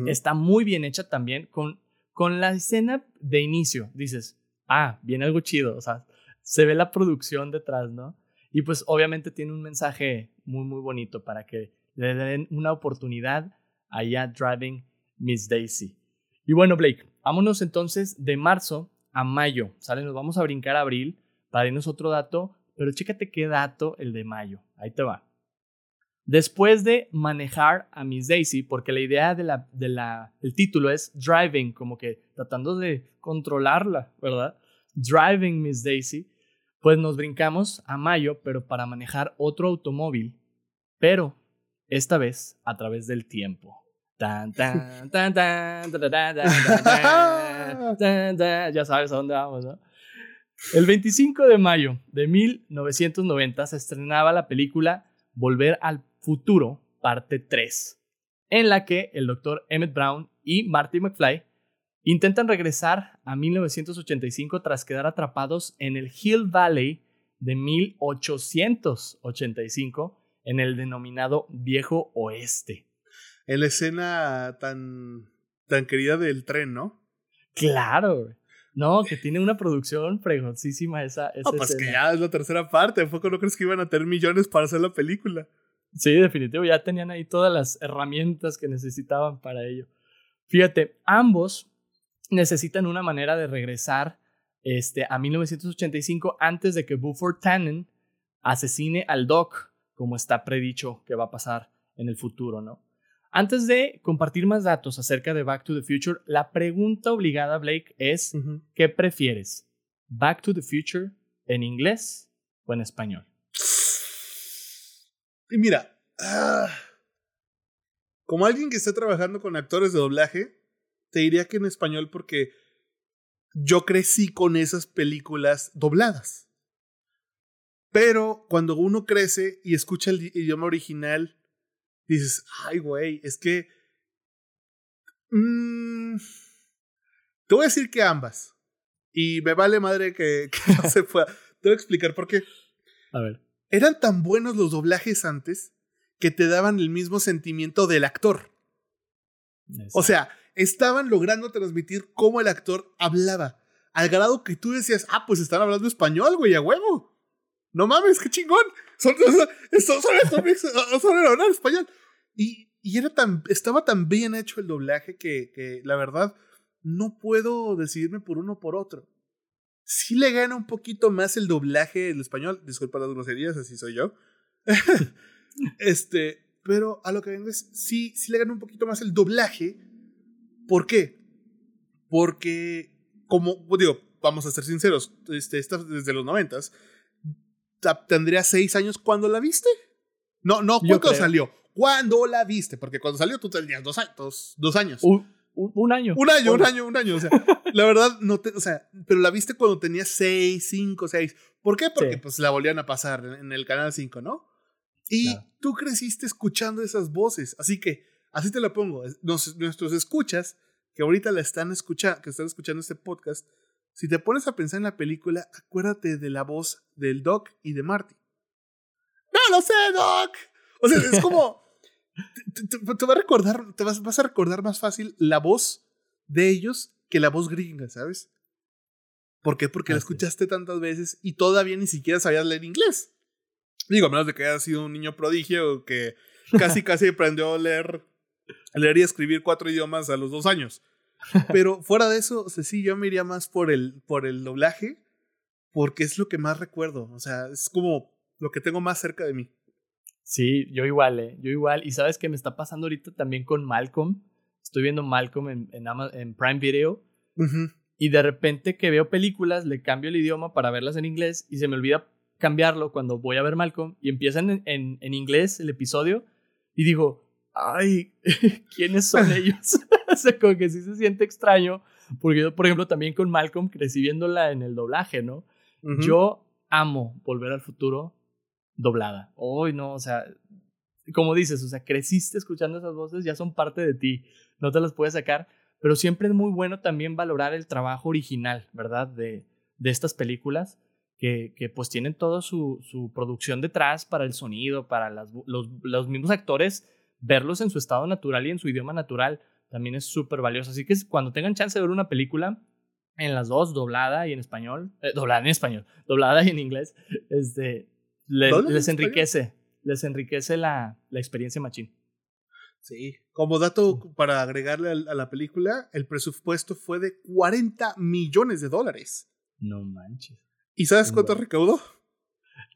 Está muy bien hecha también con, con la escena de inicio. Dices, ah, viene algo chido, o sea, se ve la producción detrás, ¿no? Y pues obviamente tiene un mensaje muy, muy bonito para que le den una oportunidad allá Driving Miss Daisy. Y bueno, Blake, vámonos entonces de marzo a mayo, ¿sale? Nos vamos a brincar a abril para irnos otro dato, pero chécate qué dato el de mayo. Ahí te va. Después de manejar a Miss Daisy, porque la idea de la, de la, título es driving, como que tratando de controlarla, ¿verdad? Driving Miss Daisy, pues nos brincamos a mayo, pero para manejar otro automóvil, pero esta vez a través del tiempo. Tan, tan, tan, tan. El 25 de mayo de 1990 se estrenaba la película Volver al Futuro, parte 3, en la que el doctor Emmett Brown y Marty McFly intentan regresar a 1985 tras quedar atrapados en el Hill Valley de 1885 en el denominado Viejo Oeste. En la escena tan, tan querida del tren, ¿no? Claro, no, que tiene una producción fregoncísima esa, esa no, pues que ya es la tercera parte. ¿A poco no crees que iban a tener millones para hacer la película? Sí, definitivo, ya tenían ahí todas las herramientas que necesitaban para ello. Fíjate, ambos necesitan una manera de regresar este, a 1985 antes de que Buford Tannen asesine al Doc, como está predicho que va a pasar en el futuro, ¿no? Antes de compartir más datos acerca de Back to the Future, la pregunta obligada, Blake, es, ¿qué prefieres? ¿Back to the Future en inglés o en español? Y mira, ah, como alguien que está trabajando con actores de doblaje, te diría que en español porque yo crecí con esas películas dobladas. Pero cuando uno crece y escucha el idioma original, dices, ay, güey, es que... Mm, te voy a decir que ambas. Y me vale madre que, que no se pueda. Te voy a explicar por qué. A ver. Eran tan buenos los doblajes antes que te daban el mismo sentimiento del actor. O sea, estaban logrando transmitir cómo el actor hablaba. Al grado que tú decías, ah, pues están hablando español, güey, a huevo. No mames, qué chingón. Son, son, son, son, español. Y, y era tan, estaba tan bien hecho el doblaje que, que la verdad no puedo decidirme por uno o por otro sí le gana un poquito más el doblaje el español. Disculpa las groserías, así soy yo. este, pero a lo que vengo es, sí, sí le gana un poquito más el doblaje. ¿Por qué? Porque, como digo, vamos a ser sinceros, este, desde los noventas, tendría seis años cuando la viste. No, no, ¿cuándo salió? ¿Cuándo la viste? Porque cuando salió tú tenías dos, dos, dos años. Un, año. Un año, un año, un año. O sea, la verdad, no te, o sea, pero la viste cuando tenía 6, 5, 6. ¿Por qué? Porque pues la volvían a pasar en, el canal 5, ¿no? Y tú creciste escuchando esas voces. Así que, así te lo pongo. nuestros escuchas, que ahorita la están escuchando, que están escuchando este podcast, si te pones a pensar en la película, acuérdate de la voz del Doc y de Marty. ¡No lo sé, Doc! O sea, es como te, va a recordar, te vas, vas, a recordar más fácil la voz de ellos que la voz gringa, ¿sabes? ¿Por qué? Porque la escuchaste tantas veces y todavía ni siquiera sabías leer inglés. Digo, a menos de que hayas sido un niño prodigio que casi casi aprendió a leer, leer y escribir cuatro idiomas a los dos años. Pero fuera de eso, sí, yo me iría más por el, por el doblaje, porque es lo que más recuerdo. O sea, es como lo que tengo más cerca de mí. Sí, yo igual, ¿eh? Yo igual. Y sabes que me está pasando ahorita también con Malcolm. Estoy viendo Malcolm en, en, Prime Video. Y de repente que veo películas, le cambio el idioma para verlas en inglés y se me olvida cambiarlo cuando voy a ver Malcolm y empiezan en, en, inglés el episodio y digo, ay, ¿quiénes son ellos? O sea, como que sí se siente extraño, porque yo, por ejemplo, también con Malcolm crecí viéndola en el doblaje, ¿no? Yo amo Volver al Futuro doblada. Hoy no, o sea, como dices, o sea, creciste escuchando esas voces, ya son parte de ti, no te las puedes sacar, pero siempre es muy bueno también valorar el trabajo original, ¿verdad? De, de estas películas que, que pues tienen toda su, su, producción detrás para el sonido, para las, los, los, mismos actores, verlos en su estado natural y en su idioma natural también es súper valioso. Así que cuando tengan chance de ver una película en las dos, doblada y en español, eh, doblada en español, doblada y en inglés, este, les enriquece, les enriquece la, la experiencia machín. Sí, como dato para agregarle a la película, el presupuesto fue de 40 millones de dólares. No manches. ¿Y sabes cuánto recaudó?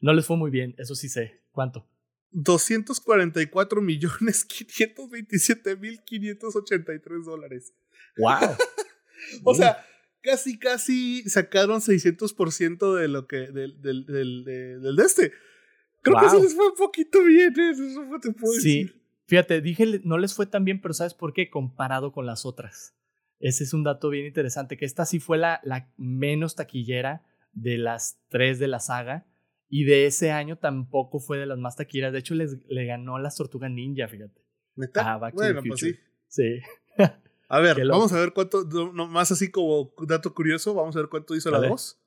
No les fue muy bien, eso sí sé. ¿Cuánto? 244 millones 527 mil 583 dólares. ¡Wow! o sea, casi, casi sacaron 600% de lo que. del, del, del, del de este. Creo que se les fue un poquito bien, ¿eh? eso te puedo sí. decir. Fíjate, dije, no les fue tan bien, pero ¿sabes por qué? Comparado con las otras. Ese es un dato bien interesante, que esta sí fue la, la menos taquillera de las tres de la saga. Y de ese año tampoco fue de las más taquilleras. De hecho, les, le ganó las Tortugas Ninja, fíjate. ¿Neta? bueno, pues sí. Sí. A ver, vamos a ver cuánto, no, más así como dato curioso, vamos a ver cuánto hizo la 2.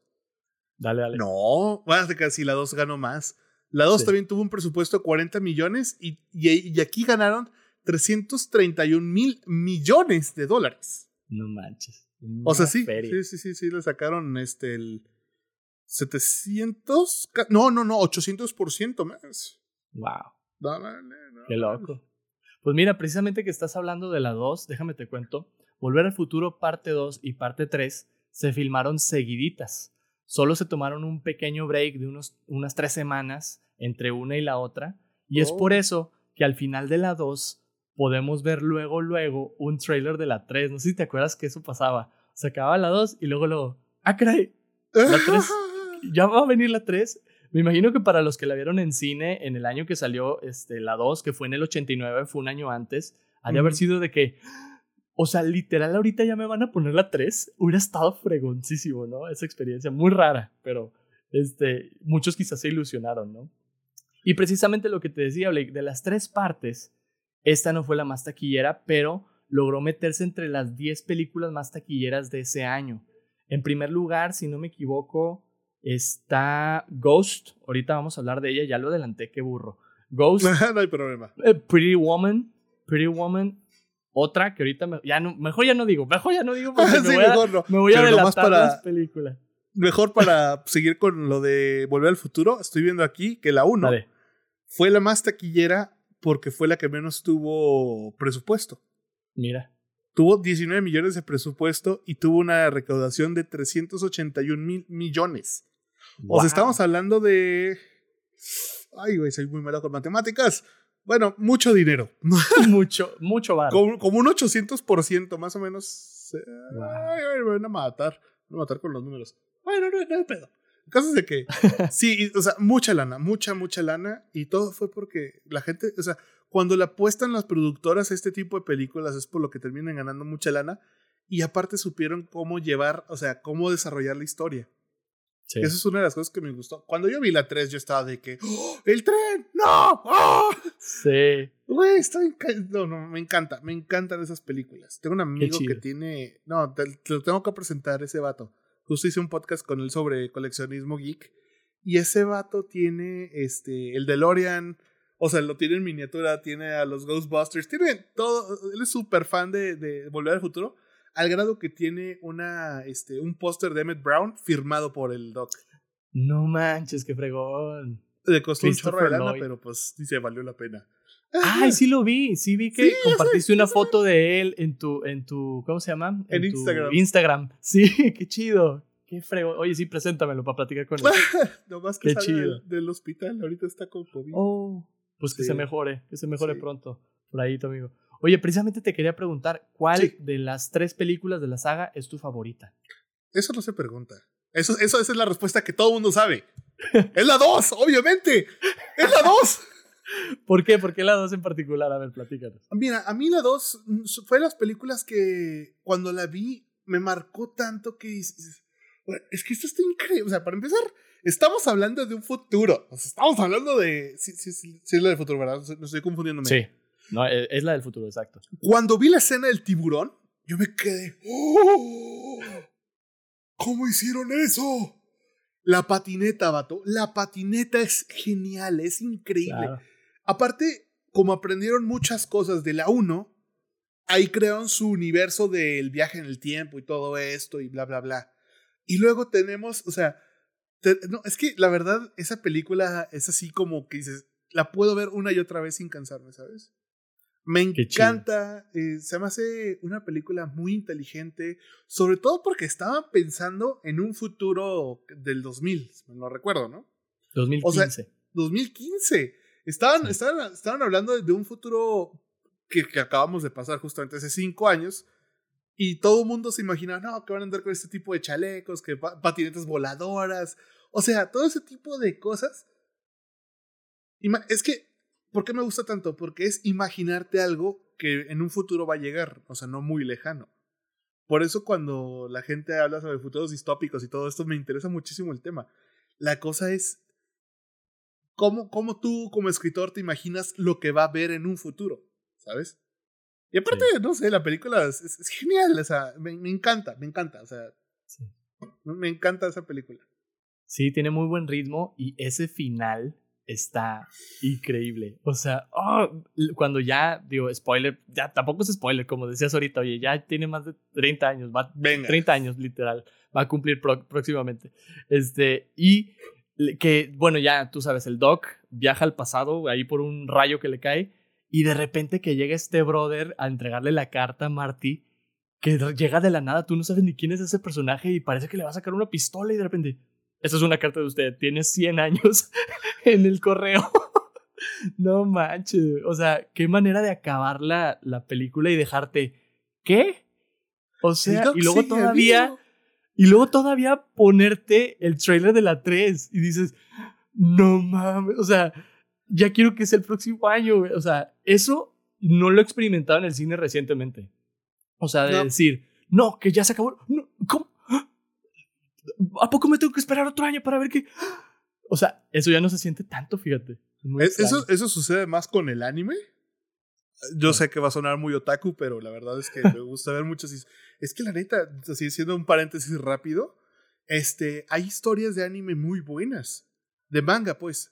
Dale, dale. No, bueno, casi la 2 ganó más. La 2 también tuvo un presupuesto de 40 millones y, y, aquí ganaron 331 mil millones de dólares. No manches. O sea, sí, sí, sí, sí, sí, le sacaron este el 700, no, no, no, 800% más. Wow. Qué loco. Pues mira, precisamente que estás hablando de la 2, déjame te cuento. Volver al futuro parte 2 y parte 3 se filmaron seguiditas. Solo se tomaron un pequeño break de unos, unas tres semanas entre una y la otra. Y es por oh. eso que al final de la 2 podemos ver luego, luego un trailer de la 3. No sé si te acuerdas que eso pasaba. Se acababa la 2 y luego, luego, ah, caray, la 3 ya va a venir la 3. Me imagino que para los que la vieron en cine en el año que salió este, la 2, que fue en el 89, fue un año antes, ha de haber sido de que, o sea, literal ahorita ya me van a poner la 3. Hubiera estado fregoncísimo, ¿no? Esa experiencia muy rara, pero este, muchos quizás se ilusionaron, ¿no? Y precisamente lo que te decía, Blake, de las tres partes, esta no fue la más taquillera, pero logró meterse entre las 10 películas más taquilleras de ese año. En primer lugar, si no me equivoco, Está Ghost, ahorita vamos a hablar de ella, ya lo adelanté, qué burro. Ghost. no hay problema. Eh, Pretty Woman, Pretty Woman. Otra que ahorita ya no, mejor ya no digo, mejor ya no digo porque me, voy a, me voy a adelantar para, las películas. Mejor para seguir con lo de Volver al Futuro, estoy viendo aquí que la 1 fue la más taquillera porque fue la que menos tuvo presupuesto. Mira. Tuvo 19 millones de presupuesto y tuvo una recaudación de 381 mil millones. O sea, estamos hablando de. Ay, güey, soy muy malo con matemáticas. Bueno, mucho dinero. mucho, mucho varo. Como, como, un 800% más o menos. Ay, me van a matar. Me van a matar con los números. Bueno, no, no hay pedo. El caso es de que, sí, o sea, mucha lana, mucha, mucha lana. Y todo fue porque la gente, o sea, cuando le apuestan las productoras a este tipo de películas es por lo que terminan ganando mucha lana. Y aparte supieron cómo llevar, o sea, cómo desarrollar la historia. Esa es una de las cosas que me gustó. Cuando yo vi la 3, yo estaba de que, ¡Oh, ¡El tren! ¡No! ¡Oh! Sí. Güey, estoy. No, no, me encanta. Me encantan esas películas. Tengo un amigo que tiene. No, te, lo tengo que presentar, ese vato. Justo hice un podcast con él sobre coleccionismo geek. Y ese vato tiene este, el DeLorean. O sea, lo tiene en miniatura, tiene a los Ghostbusters, tiene todo. Él es súper fan de, de Volver al Futuro al grado que tiene una, este, un póster de Emmett Brown firmado por el Doc. No manches, qué fregón. Le costó un chorro de lana, pero pues dice, valió la pena. Ay, sí lo vi, sí vi que compartiste una foto de él en tu, en tu, ¿cómo se llama? En, Instagram. Instagram. Sí, qué chido. Qué fregón. Oye, sí, preséntamelo para platicar con él. no más que qué chido. Del, hospital, ahorita está con COVID. Oh, pues que se mejore, que se mejore pronto. Por ahí, tu amigo. Oye, precisamente te quería preguntar, ¿cuál de las tres películas de la saga es tu favorita? Eso no se pregunta. Eso, eso esa es la respuesta que todo el mundo sabe. es la 2, obviamente. Es la 2. ¿Por qué? ¿Por qué la 2 en particular? A ver, platícanos. Mira, a mí la 2 mm, fue de las películas que cuando la vi me marcó tanto que es, que esto está increíble. O sea, para empezar, estamos hablando de un futuro. O sea, estamos hablando de. Sí, sí, sí, sí, es la del futuro, ¿verdad? No estoy confundiéndome. Sí. No, e, es la del futuro, exacto. Cuando vi la escena del tiburón, yo me quedé. ¡Oh! ¿Cómo hicieron eso? La patineta, vato. La patineta es genial, es increíble. Aparte, como aprendieron muchas cosas de la 1, ahí crearon su universo del viaje en el tiempo y todo esto y bla, bla, bla. Y luego tenemos, o sea, no, es que la verdad, esa película es así como que dices, la puedo ver una y otra vez sin cansarme, ¿sabes? Me encanta, eh, se me hace una película muy inteligente, sobre todo porque estaban pensando en un futuro del 2000, no recuerdo, ¿no? 2015. 2015. Estaban, estaban, estaban hablando de un futuro que, que, acabamos de pasar justamente hace cinco años. Y todo el mundo se imagina, no, que van a andar con este tipo de chalecos, que patinetas voladoras. O sea, todo ese tipo de cosas. Es que, ¿por qué me gusta tanto? Porque es imaginarte algo que en un futuro va a llegar, o sea, no muy lejano. Por eso cuando la gente habla sobre futuros distópicos y todo esto, me interesa muchísimo el tema. La cosa es cómo, cómo tú como escritor te imaginas lo que va a ver en un futuro, ¿sabes? Y aparte, no sé, la película es, genial, o sea, me, me, encanta, me encanta, o sea, me encanta esa película. Sí, tiene muy buen ritmo y ese final está increíble. O sea, oh, cuando ya, digo, spoiler, ya tampoco es spoiler, como decías ahorita, oye, ya tiene más de 30 años, va, 30 años literal, va a cumplir próximamente. Este, y que, bueno, ya tú sabes, el Doc viaja al pasado, ahí por un rayo que le cae, y de repente que llega este brother a entregarle la carta a Marty, que llega de la nada, tú no sabes ni quién es ese personaje y parece que le va a sacar una pistola y de repente, esta es una carta de usted, tiene 100 años en el correo. no manches, o sea, qué manera de acabar la, la película y dejarte, ¿qué? O sea, y luego todavía y luego todavía ponerte el trailer de la 3 y dices, no mames, o sea, ya quiero que sea el próximo año, o sea, eso no lo he experimentado en el cine recientemente. O sea, de decir, no, que ya se acabó, no. ¿A poco me tengo que esperar otro año para ver qué? O sea, eso ya no se siente tanto, fíjate. eso, eso sucede más con el anime. Yo sé que va a sonar muy otaku, pero la verdad es que me gusta ver muchas. Es que la neta, así siendo un paréntesis rápido, este, hay historias de anime muy buenas. De manga, pues.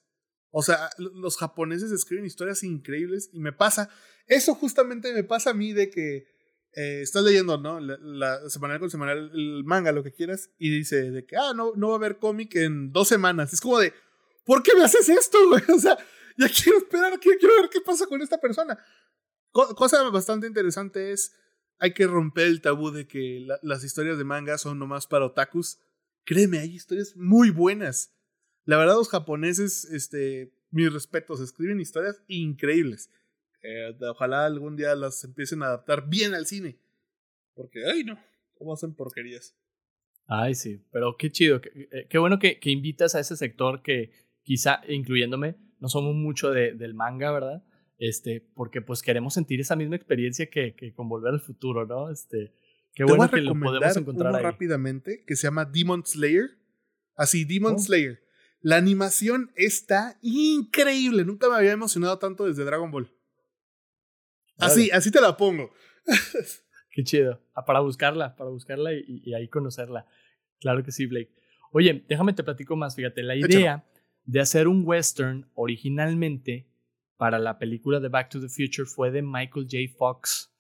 O sea, los japoneses escriben historias increíbles y me pasa. Eso justamente me pasa a mí de que eh, estás leyendo, ¿no? La, la, semanal con semanal, el manga, lo que quieras, y dice de que, ah, no, no va a haber cómic en dos semanas. Es como de, ¿por qué me haces esto, güey? O sea, ya quiero esperar, quiero, quiero ver qué pasa con esta persona cosa bastante interesante es, hay que romper el tabú de que las historias de manga son nomás para otakus. Créeme, hay historias muy buenas. La verdad, los japoneses, este, mis respetos, escriben historias increíbles. Eh, ojalá algún día las empiecen a adaptar bien al cine. Porque, ay, no, cómo hacen porquerías. Ay, sí, pero qué chido. Qué, eh, qué bueno que, que, invitas a ese sector que quizá, incluyéndome, no somos mucho de, del manga, ¿verdad? este, porque pues queremos sentir esa misma experiencia que, que con Volver al Futuro, ¿no? Este, qué bueno que lo podemos encontrar uno rápidamente que se llama Demon Slayer. Así, Demon oh. Slayer. La animación está increíble. Nunca me había emocionado tanto desde Dragon Ball. Así, así te la pongo. Qué chido. Ah, para buscarla, para buscarla y, ahí conocerla. Claro que sí, Blake. Oye, déjame te platico más. Fíjate, la idea de hacer un western originalmente para la película de Back to the Future fue de Michael J. Fox.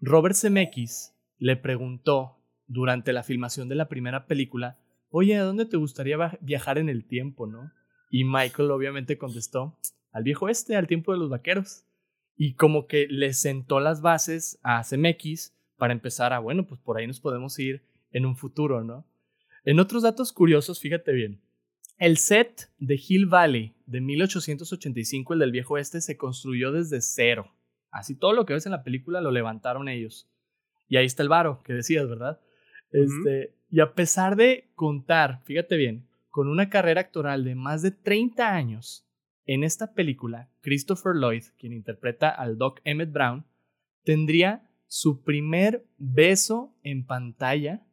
Robert Zemeckis le preguntó durante la filmación de la primera película, oye, ¿a dónde te gustaría viajar en el tiempo, no? Y Michael obviamente contestó, al viejo este, al tiempo de los vaqueros. Y como que le sentó las bases a Zemeckis para empezar a, bueno, pues por ahí nos podemos ir en un futuro, ¿no? En otros datos curiosos, fíjate bien, el set de Hill Valley de 1885, el del viejo este, se construyó desde cero. Así todo lo que ves en la película lo levantaron ellos. Y ahí está el varo que decías, ¿verdad? Este, y a pesar de contar, fíjate bien, con una carrera actoral de más de 30 años, en esta película, Christopher Lloyd, quien interpreta al Doc Emmett Brown, tendría su primer beso en pantalla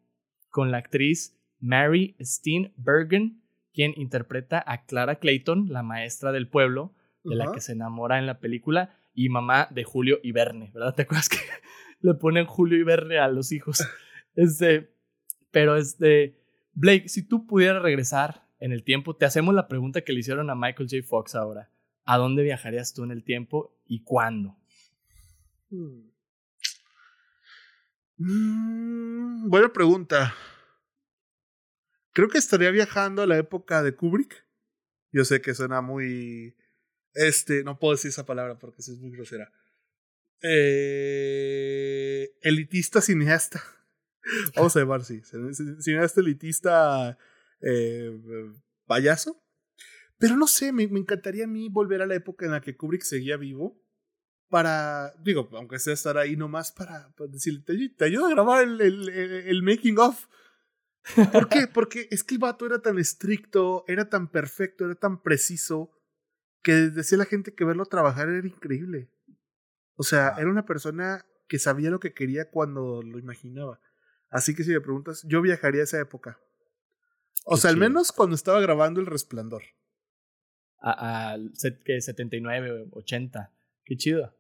con la actriz Mary Steenburgen, quien interpreta a Clara Clayton, la maestra del pueblo, de la que se enamora en la película, y mamá de Julio y Verne, ¿verdad? ¿Te acuerdas que le ponen Julio y Verne a los hijos? Este, pero este, Blake, si tú pudieras regresar en el tiempo, te hacemos la pregunta que le hicieron a Michael J. Fox ahora. ¿A dónde viajarías tú en el tiempo y cuándo? Hmm. Mm, buena pregunta. Creo que estaría viajando a la época de Kubrick. Yo sé que suena muy. Este, no puedo decir esa palabra porque es muy grosera. Eh, elitista cineasta. Vamos a llamar así. Cineasta elitista eh, payaso. Pero no sé, me, me, encantaría a mí volver a la época en la que Kubrick seguía vivo. Para, digo, aunque sea estar ahí nomás para, para decirle, te, ayudo a grabar el, el, el making of. ¿Por qué? Porque es que el vato era tan estricto, era tan perfecto, era tan preciso, que decía la gente que verlo trabajar era increíble. O sea, era una persona que sabía lo que quería cuando lo imaginaba. Así que si me preguntas, yo viajaría a esa época. O sea, al menos cuando estaba grabando El Resplandor. A, a 79, 80. Qué chido.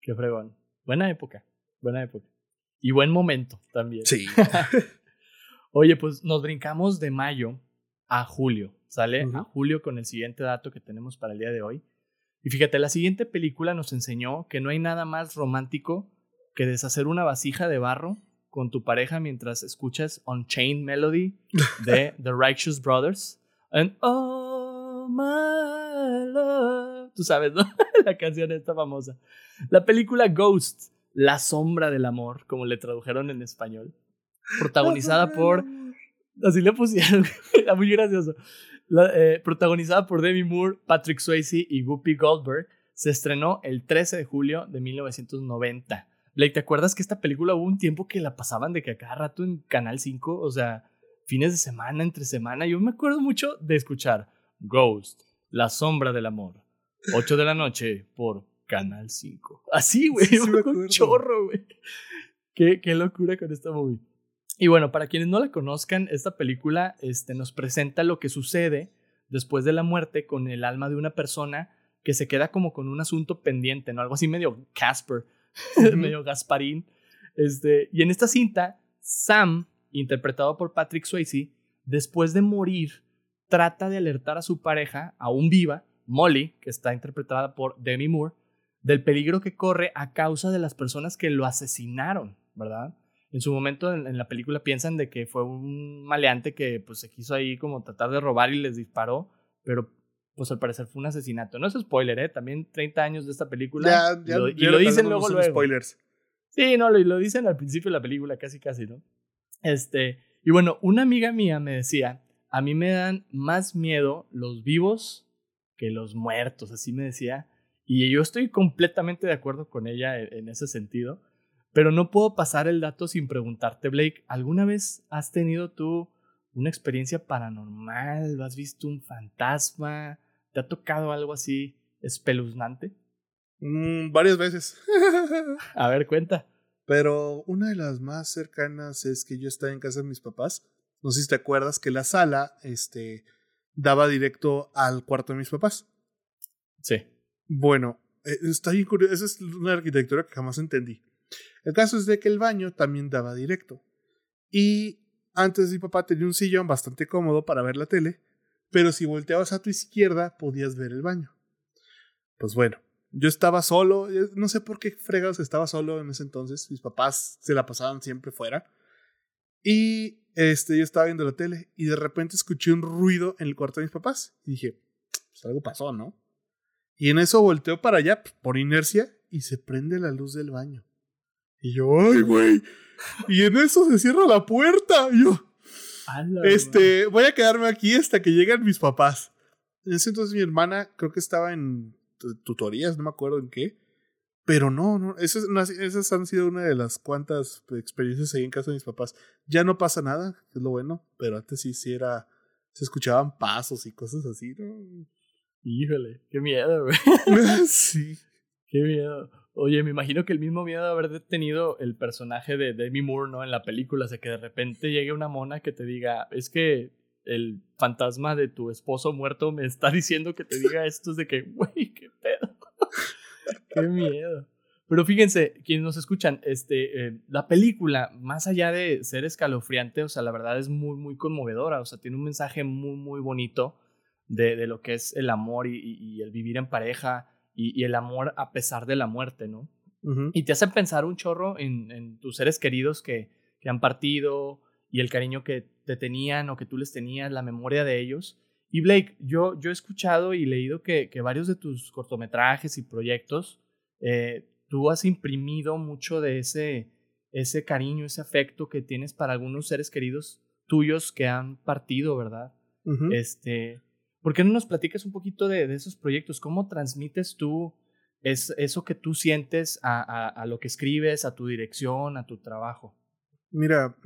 Qué fregón. Buena época. Buena época. Y buen momento también. Sí. Oye, pues nos brincamos de mayo a julio, ¿sale? A julio con el siguiente dato que tenemos para el día de hoy. Y fíjate, la siguiente película nos enseñó que no hay nada más romántico que deshacer una vasija de barro con tu pareja mientras escuchas Unchained Melody de The Righteous Brothers. And oh my love. Tú sabes, ¿no? la canción esta famosa. La película Ghost, La sombra del amor, como le tradujeron en español protagonizada por... Así le pusieron, era muy gracioso. Eh, protagonizada por Demi Moore, Patrick Swayze y Guppy Goldberg, se estrenó el 13 de julio de 1990. Blake, ¿te acuerdas que esta película hubo un tiempo que la pasaban de que a cada rato en Canal 5? O sea, fines de semana, entre semana. Yo me acuerdo mucho de escuchar Ghost, La Sombra del Amor, 8 de la noche por Canal 5. Así, güey, un chorro, güey. Qué, qué locura con esta movie. Y bueno, para quienes no la conozcan, esta película este, nos presenta lo que sucede después de la muerte con el alma de una persona que se queda como con un asunto pendiente, ¿no? Algo así medio Casper, medio Gasparín. Este, y en esta cinta, Sam, interpretado por Patrick Swayze, después de morir, trata de alertar a su pareja, aún viva, Molly, que está interpretada por Demi Moore, del peligro que corre a causa de las personas que lo asesinaron, ¿verdad? en su momento en, la película piensan de que fue un maleante que pues se quiso ahí como tratar de robar y les disparó, pero pues al parecer fue un asesinato. No es spoiler, ¿eh? También 30 años de esta película. Ya, ya, y lo, dicen luego, luego. spoilers. Sí, no, lo, lo dicen al principio de la película, casi, casi, ¿no? Este, y bueno, una amiga mía me decía, a mí me dan más miedo los vivos que los muertos, así me decía. Y yo estoy completamente de acuerdo con ella en ese sentido. Pero no puedo pasar el dato sin preguntarte, Blake, ¿alguna vez has tenido tú una experiencia paranormal? ¿Has visto un fantasma? ¿Te ha tocado algo así espeluznante? Mm, varias veces. A ver, cuenta. Pero una de las más cercanas es que yo estaba en casa de mis papás. No sé si te acuerdas que la sala este, daba directo al cuarto de mis papás. Sí. Bueno, eh, está bien curioso. Esa es una arquitectura que jamás entendí. El caso es de que el baño también daba directo. Y antes mi papá tenía un sillón bastante cómodo para ver la tele, pero si volteabas a tu izquierda podías ver el baño. Pues bueno, yo estaba solo, eh, no sé por qué fregados estaba solo en ese entonces, mis papás se la pasaban siempre fuera. Y este, yo estaba viendo la tele y de repente escuché un ruido en el cuarto de mis papás. Y dije, pues algo pasó, ¿no? Y en eso volteo para allá, por inercia, y se prende la luz del baño. Y yo, ay, güey. Y en eso se cierra la puerta. Y yo, este, voy a quedarme aquí hasta que lleguen mis papás. En ese entonces mi hermana creo que estaba en tutorías, no me acuerdo en qué. Pero no, no, esas, esas han sido una de las cuantas experiencias ahí en casa de mis papás. Ya no pasa nada, es lo bueno, pero antes sí, sí era, se escuchaban pasos y cosas así, ¿no? Híjole, qué miedo, güey. sí. Qué miedo. Oye, me imagino que el mismo miedo de haber tenido el personaje de Demi Moore, ¿no? En la película, o sea, que de repente llegue una mona que te diga, es que el fantasma de tu esposo muerto me está diciendo que te diga esto, es de que, güey, qué pedo. qué miedo. Pero fíjense, quienes nos escuchan, este, eh, la película, más allá de ser escalofriante, o sea, la verdad es muy, muy conmovedora, o sea, tiene un mensaje muy, muy bonito de, de lo que es el amor y, y, el vivir en pareja y, y, el amor a pesar de la muerte, ¿no? Y te hace pensar un chorro en, en tus seres queridos que, que han partido y el cariño que te tenían o que tú les tenías, la memoria de ellos. Y Blake, yo, yo he escuchado y leído que, que varios de tus cortometrajes y proyectos eh, tú has imprimido mucho de ese, ese cariño, ese afecto que tienes para algunos seres queridos tuyos que han partido, ¿verdad? Este, ¿por qué no nos platicas un poquito de, esos proyectos? ¿Cómo transmites tú es, eso que tú sientes a, lo que escribes, a tu dirección, a tu trabajo? Mira,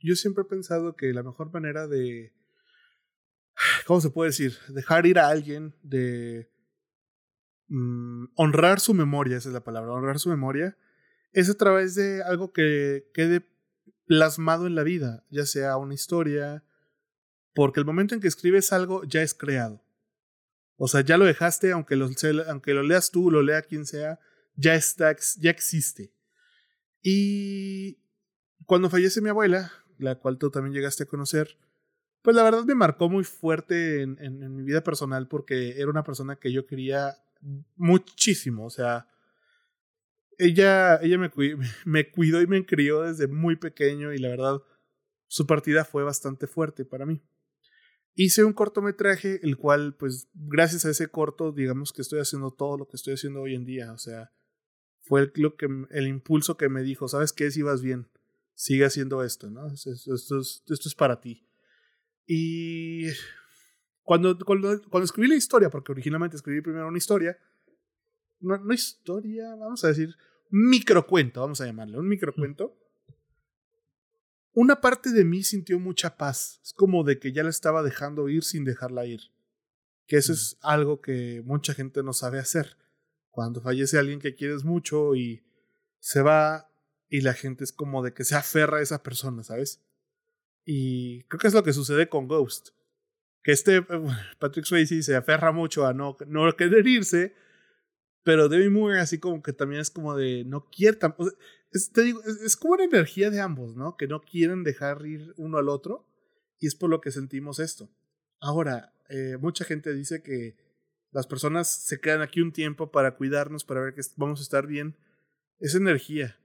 yo siempre he pensado que la mejor manera de, ¿cómo se puede decir? Dejar ir a alguien, de Mm, honrar su memoria, esa es la palabra, honrar su memoria, es a través de algo que quede plasmado en la vida, ya sea una historia, porque el momento en que escribes algo ya es creado. O sea, ya lo dejaste, aunque lo, aunque lo leas tú, lo lea quien sea, ya está, ya existe. Y cuando fallece mi abuela, la cual tú también llegaste a conocer, pues la verdad me marcó muy fuerte en, mi vida personal porque era una persona que yo quería muchísimo, o sea, ella, ella me, me cuidó y me crió desde muy pequeño y la verdad su partida fue bastante fuerte para mí. Hice un cortometraje, el cual, pues, gracias a ese corto, digamos que estoy haciendo todo lo que estoy haciendo hoy en día. O sea, fue el, lo que, el impulso que me dijo, ¿sabes qué? Si vas bien, sigue haciendo esto, ¿no? Esto, es, esto es para ti. Y cuando, cuando, cuando, escribí la historia, porque originalmente escribí primero una historia, no, no historia, vamos a decir, microcuento, vamos a llamarle, un microcuento. Una parte de mí sintió mucha paz. Es como de que ya la estaba dejando ir sin dejarla ir. Que eso es algo que mucha gente no sabe hacer. Cuando fallece alguien que quieres mucho y se va y la gente es como de que se aferra a esa persona, ¿sabes? Y creo que es lo que sucede con Ghost que este eh, Patrick Swayze se aferra mucho a no, no querer irse, pero Demi Moore así como que también es como de no quiere, es, te digo, es, como una energía de ambos, ¿no? Que no quieren dejar ir uno al otro y es por lo que sentimos esto. Ahora, eh, mucha gente dice que las personas se quedan aquí un tiempo para cuidarnos, para ver que vamos a estar bien. Es energía.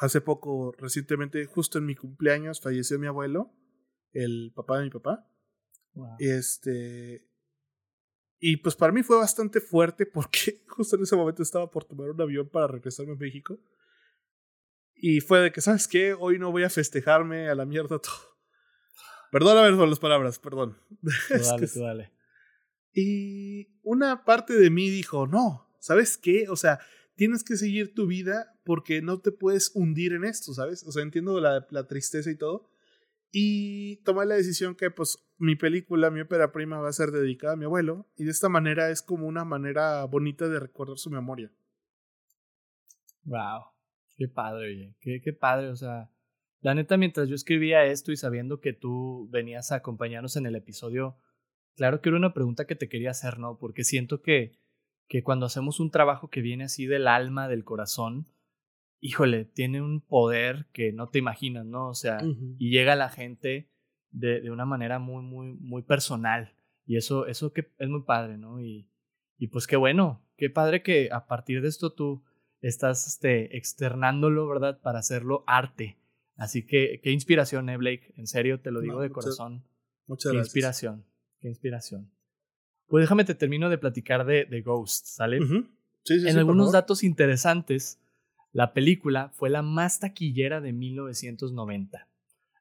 Hace poco, recientemente, justo en mi cumpleaños, falleció mi abuelo, el papá de mi papá. Este. Y pues para mí fue bastante fuerte porque justo en ese momento estaba por tomar un avión para regresarme a México. Y fue de que, ¿sabes qué? Hoy no voy a festejarme a la mierda todo. Perdóname por las palabras, perdón. Dale, dale. Y una parte de mí dijo, no, ¿sabes qué? O sea, tienes que seguir tu vida porque no te puedes hundir en esto, ¿sabes? O sea, entiendo la, la tristeza y todo, y tomé la decisión que pues mi película, mi ópera prima va a ser dedicada a mi abuelo y de esta manera es como una manera bonita de recordar su memoria. Wow, qué padre, oye, qué, qué padre, o sea, la neta mientras yo escribía esto y sabiendo que tú venías a acompañarnos en el episodio, claro que era una pregunta que te quería hacer, ¿no? Porque siento que, que cuando hacemos un trabajo que viene así del alma, del corazón, híjole, tiene un poder que no te imaginas, ¿no? O sea, y llega a la gente de, de, una manera muy, muy, muy personal. Y eso, eso que es muy padre, ¿no? Y, y pues qué bueno, qué padre que a partir de esto tú estás este, externándolo, ¿verdad? Para hacerlo arte. Así que qué inspiración, ¿eh, Blake? En serio, te lo digo de corazón. Muchas qué gracias. inspiración, qué inspiración. Pues déjame te termino de platicar de, de Ghost, ¿sale? sí, sí, en sí, algunos datos interesantes, la película fue la más taquillera de 1990.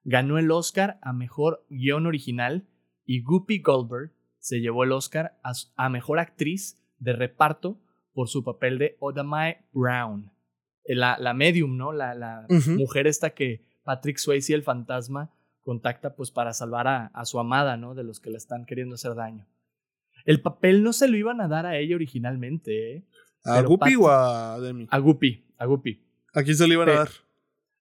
Ganó el Oscar a Mejor Guión Original y Guppy Goldberg se llevó el Oscar a, Mejor Actriz de Reparto por su papel de Odamae Brown. La, la medium, ¿no? La, la uh -huh. mujer esta que Patrick Swayze, el fantasma, contacta pues para salvar a, a, su amada, ¿no? De los que le están queriendo hacer daño. El papel no se lo iban a dar a ella originalmente, ¿eh? ¿A Guppy o a Demi? A Guppy, a Guppy. ¿A quién se lo iban a dar?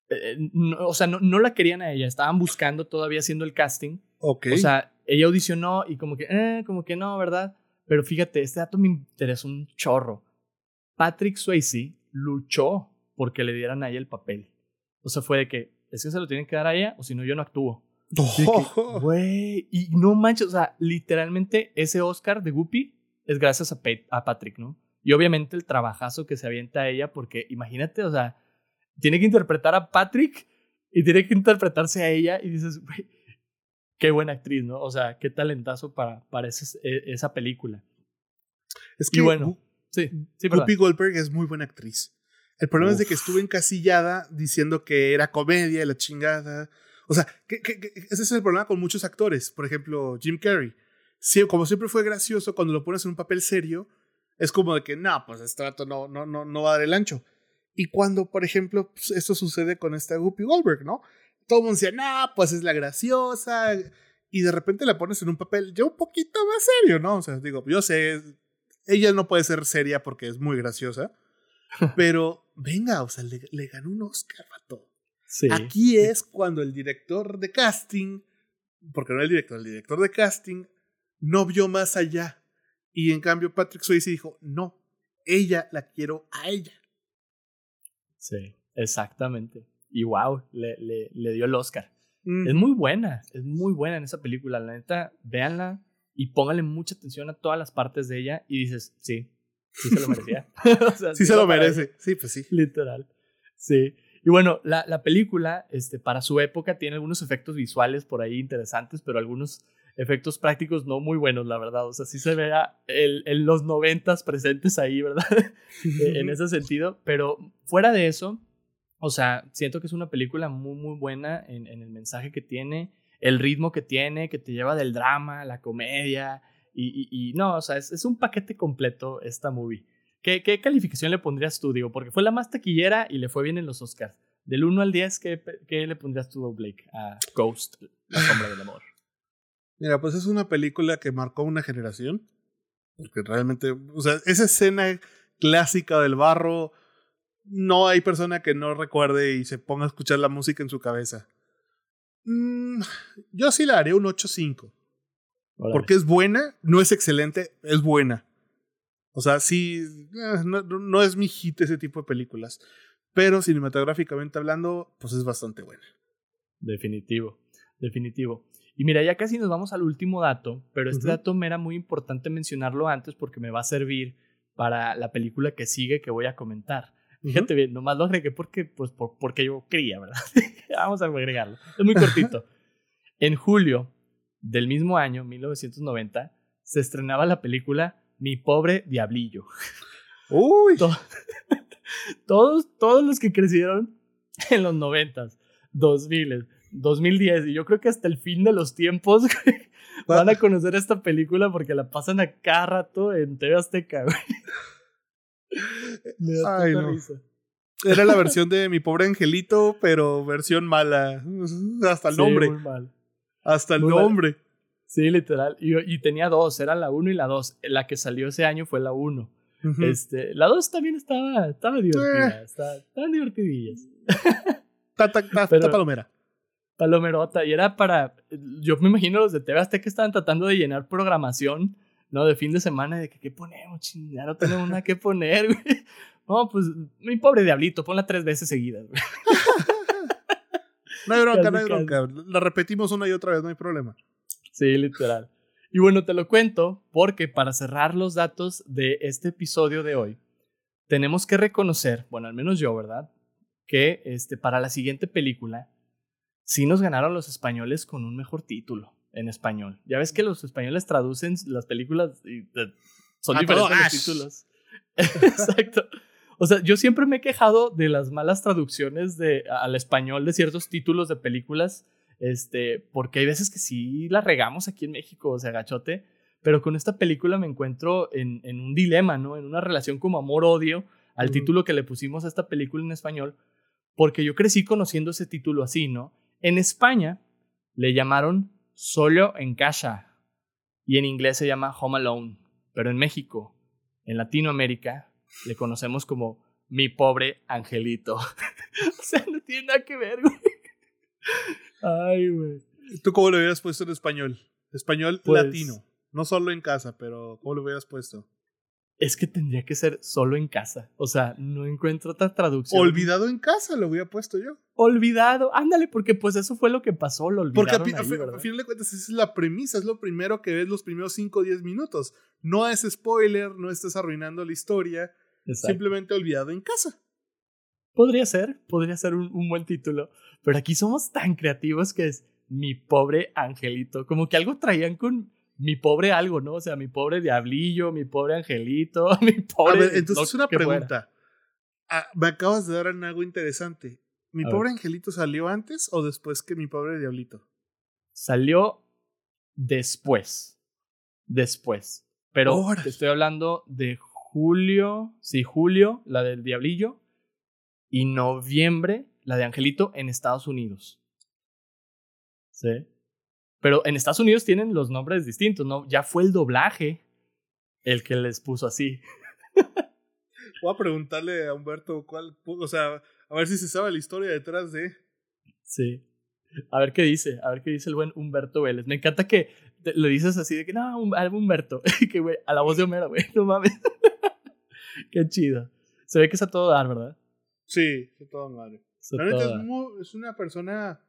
Eh, o sea, no, no, la querían a ella, estaban buscando todavía haciendo el casting. Ok. O sea, ella audicionó y como que, eh, como que no, ¿verdad? Pero fíjate, este dato me interesó un chorro. Patrick Swayze luchó porque le dieran a ella el papel. O sea, fue de que, es que se lo tienen que dar a ella o si no, yo no actúo. Güey, y no manches, o sea, literalmente ese Oscar de Guppy es gracias a, a Patrick, ¿no? Y obviamente el trabajazo que se avienta a ella, porque imagínate, o sea, tiene que interpretar a Patrick y tiene que interpretarse a ella y dices, güey, qué buena actriz, ¿no? O sea, qué talentazo para, para e, esa película. Es que, bueno, sí, sí, Goldberg es muy buena actriz. El problema es de que estuvo encasillada diciendo que era comedia y la chingada. O sea, que, ese es el problema con muchos actores. Por ejemplo, Jim Carrey. Sí, como siempre fue gracioso, cuando lo pones en un papel serio, es como de que, no, pues este rato no, no, no, no va a dar el ancho. Y cuando, por ejemplo, pues, esto sucede con esta Guppy Goldberg, ¿no? Todo el mundo dice, no, pues es la graciosa. Y de repente la pones en un papel ya un poquito más serio, ¿no? O sea, digo, yo sé, ella no puede ser seria porque es muy graciosa. pero venga, o sea, le, le ganó un Oscar, todo Aquí es cuando el director de casting, porque no el director, el director de casting no vio más allá. Y en cambio Patrick Swayze dijo, no, ella la quiero a ella. Sí, exactamente. Y wow, le, le, le dio el Oscar. Es muy buena, es muy buena en esa película. La neta, véanla y pónganle mucha atención a todas las partes de ella y dices, sí, sí se lo merecía. sí, se lo merece. Sí, pues sí. Literal. Sí. Y bueno, la, la, película, este, para su época, tiene algunos efectos visuales por ahí interesantes, pero algunos efectos prácticos no muy buenos, la verdad. O sea, sí se vea el, el los noventas presentes ahí, ¿verdad? E, en ese sentido. Pero fuera de eso, o sea, siento que es una película muy, muy buena en, en el mensaje que tiene, el ritmo que tiene, que te lleva del drama, la comedia. Y, y, no, o sea, es, es un paquete completo esta movie. ¿Qué, calificación le pondrías tú, digo? Porque fue la más taquillera y le fue bien en los Oscars. Del 1 al 10, ¿qué, qué le pondrías tú, Blake, a Ghost, la sombra del amor? Mira, pues es una película que marcó una generación. Porque realmente, o sea, esa escena clásica del barro, no hay persona que no recuerde y se ponga a escuchar la música en su cabeza. Mm, yo sí la haré un 8.5. Porque es buena, no es excelente, es buena. O sea, sí, eh, no, es mi hit ese tipo de películas. Pero cinematográficamente hablando, pues es bastante buena. Definitivo, definitivo. Y mira, ya casi nos vamos al último dato, pero este dato me era muy importante mencionarlo antes porque me va a servir para la película que sigue que voy a comentar. Fíjate bien, nomás lo agregué porque, pues, porque yo quería, ¿verdad? vamos a agregarlo. Es muy cortito. en julio del mismo año, 1990, se estrenaba la película mi pobre diablillo. Uy. todos, todos los que crecieron en los noventas, dos miles, 2010 y yo creo que hasta el fin de los tiempos van a conocer esta película porque la pasan a cada rato en TV Azteca, Ay, no. Era la versión de Mi pobre angelito, pero versión mala. Hasta el nombre. Hasta el nombre. Sí, literal. Y, y, tenía dos, era la 1 y la 2. La que salió ese año fue la 1. este, la 2 también estaba, estaba divertida, eh. estaban divertidillas. Está palomera. Palomerota. Y era para, yo me imagino los de TV que estaban tratando de llenar programación, ¿no? De fin de semana, de que, ¿qué ponemos? ya no tenemos nada que poner, güey. No, pues, mi pobre diablito, ponla tres veces seguidas, güey. No hay bronca, no hay bronca. La repetimos una y otra vez, no hay problema. Sí, literal. Y bueno, te lo cuento porque para cerrar los datos de este episodio de hoy, tenemos que reconocer, bueno, al menos yo, ¿verdad? Que este, para la siguiente película, sí nos ganaron los españoles con un mejor título en español. Ya ves que los españoles traducen las películas y son diferentes los títulos. Exacto. O sea, yo siempre me he quejado de las malas traducciones de, al español de ciertos títulos de películas este, porque hay veces que sí la regamos aquí en México, o sea, gachote. Pero con esta película me encuentro en, en un dilema, ¿no? En una relación como amor-odio al título que le pusimos a esta película en español, porque yo crecí conociendo ese título así, ¿no? En España le llamaron Solo en casa. y en inglés se llama Home Alone, pero en México, en Latinoamérica, le conocemos como Mi pobre angelito. o sea, no tiene nada que ver, güey. Ay, güey. ¿Tú cómo lo hubieras puesto en español? Español Pues- latino. No solo en casa, pero ¿cómo lo hubieras puesto? Es que tendría que ser solo en casa. O sea, no encuentro otra traducción. Olvidado en casa lo hubiera puesto yo. Olvidado. Ándale, porque pues eso fue lo que pasó. Lo Porque olvidaron pi- a ahí, a final de cuentas esa es la premisa, es lo primero que ves los primeros 5 o 10 minutos. No es spoiler, no estás arruinando la historia, Exacto. simplemente olvidado en casa. Podría ser, podría ser un, un buen título. Pero aquí somos tan creativos que es mi pobre angelito. Como que algo traían con mi pobre algo, ¿no? O sea, mi pobre diablillo, mi pobre angelito, mi pobre. A ver, entonces una pregunta. Ah, me acabas de dar en algo interesante. ¿Mi A pobre angelito salió antes o después que mi pobre diablito? Salió después. Después. Pero te estoy hablando de julio. Sí, julio, la del diablillo. Y noviembre, la de Angelito en Estados Unidos. Sí. Pero en Estados Unidos tienen los nombres distintos, ¿no? Ya fue el doblaje el que les puso así. Voy a preguntarle a Humberto cuál, o sea, a ver si se sabe la historia detrás de. Sí. A ver qué dice, a ver qué dice el buen Humberto Vélez. Me encanta que le dices así de que no, Humberto. que güey, a la voz de Homero, güey, no mames. qué chido. Se ve que es a todo dar, ¿verdad? Sí, madre. Es a todo es, dar. mu- es una persona.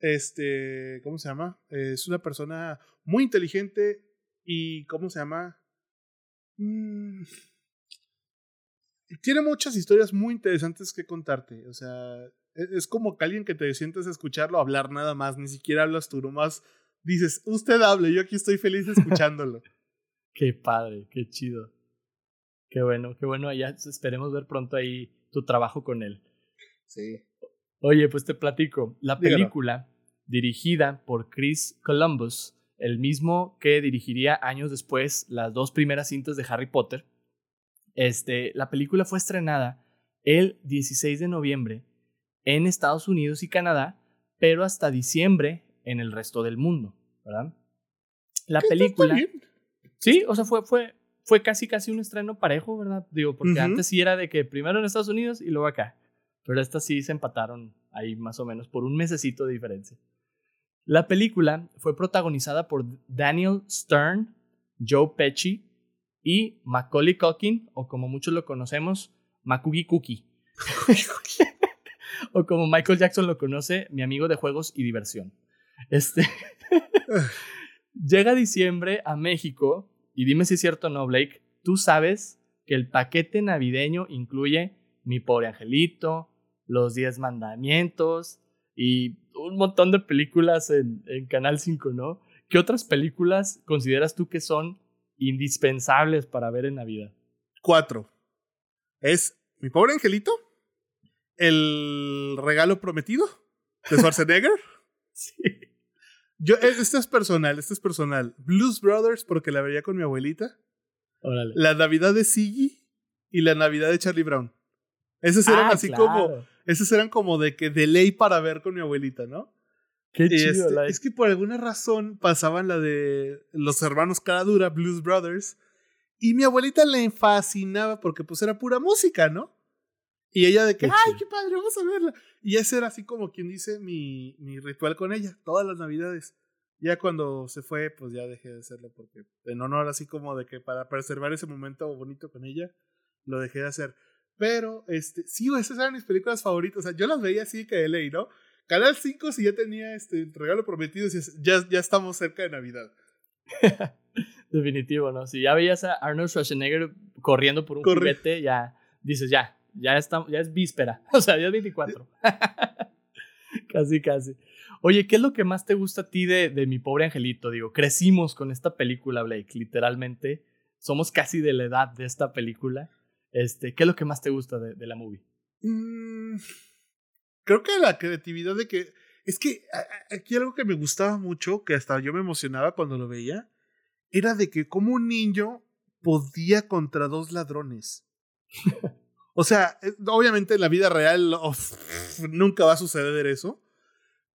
Este. ¿Cómo se llama? Es una persona muy inteligente y. ¿Cómo se llama? Mm, tiene muchas historias muy interesantes que contarte. O sea, es, es como que alguien que te sientes a escucharlo hablar nada más. Ni siquiera hablas tú, nomás dices, usted hable, yo aquí estoy feliz escuchándolo. Qué padre, qué chido. Qué bueno, qué bueno. Ya esperemos ver pronto ahí tu trabajo con él. sí. Oye, pues te platico. La Dígalo. película, dirigida por Chris Columbus, el mismo que dirigiría años después las dos primeras cintas de Harry Potter, este, la película fue estrenada el 16 de noviembre en Estados Unidos y Canadá, pero hasta diciembre en el resto del mundo, ¿verdad? La película... Sí, o sea, fue, fue, fue casi casi un estreno parejo, ¿verdad? Digo, porque antes sí era de que primero en Estados Unidos y luego acá. Pero estas sí se empataron ahí más o menos por un mesecito de diferencia. La película fue protagonizada por Daniel Stern, Joe Pesci y Macaulay Culkin, o como muchos lo conocemos, Makugi Cookie. o como Michael Jackson lo conoce, mi amigo de juegos y diversión. Este. Llega diciembre a México y dime si es cierto o no, Blake. Tú sabes que el paquete navideño incluye Mi pobre angelito, Los Diez Mandamientos y un montón de películas en, en Canal 5, ¿no? ¿Qué otras películas consideras tú que son indispensables para ver en Navidad? Cuatro. Es Mi pobre angelito. El regalo prometido de Schwarzenegger. Sí. Yo, eh, este es personal, este es personal. Blues Brothers, porque la veía con mi abuelita. Órale. La Navidad de Siggy y la Navidad de Charlie Brown. Esas eran Ah, así claro. como. Esas eran como de que de ley para ver con mi abuelita, ¿no? Qué Y chido. este, la- es que por alguna razón pasaban la de los hermanos Caradura, Blues Brothers. Y mi abuelita le fascinaba porque pues era pura música, ¿no? Y ella de que, Qué ay, chido. qué padre, vamos a verla. Y ese era así como quien dice mi, mi ritual con ella, todas las navidades. Ya cuando se fue, pues ya dejé de hacerlo porque en honor así como de que para preservar ese momento bonito con ella, lo dejé de hacer. Pero, este, sí, esas eran mis películas favoritas. O sea, yo las veía así que de ley, ¿no? Canal 5, si ya tenía este regalo prometido, ya, ya estamos cerca de Navidad. Definitivo, ¿no? Si ya veías a Arnold Schwarzenegger corriendo por un Corre. juguete, ya dices, ya, ya, está, ya es víspera. O sea, ya es 24. casi, casi. Oye, ¿qué es lo que más te gusta a ti de, de Mi Pobre Angelito? Digo, crecimos con esta película, Blake, literalmente. Somos casi de la edad de esta película. Este, ¿Qué es lo que más te gusta de, de la movie? Mm, creo que la creatividad de que. Es que aquí algo que me gustaba mucho, que hasta yo me emocionaba cuando lo veía, era de que como un niño podía contra dos ladrones. o sea, eh, obviamente en la vida real of, nunca va a suceder eso,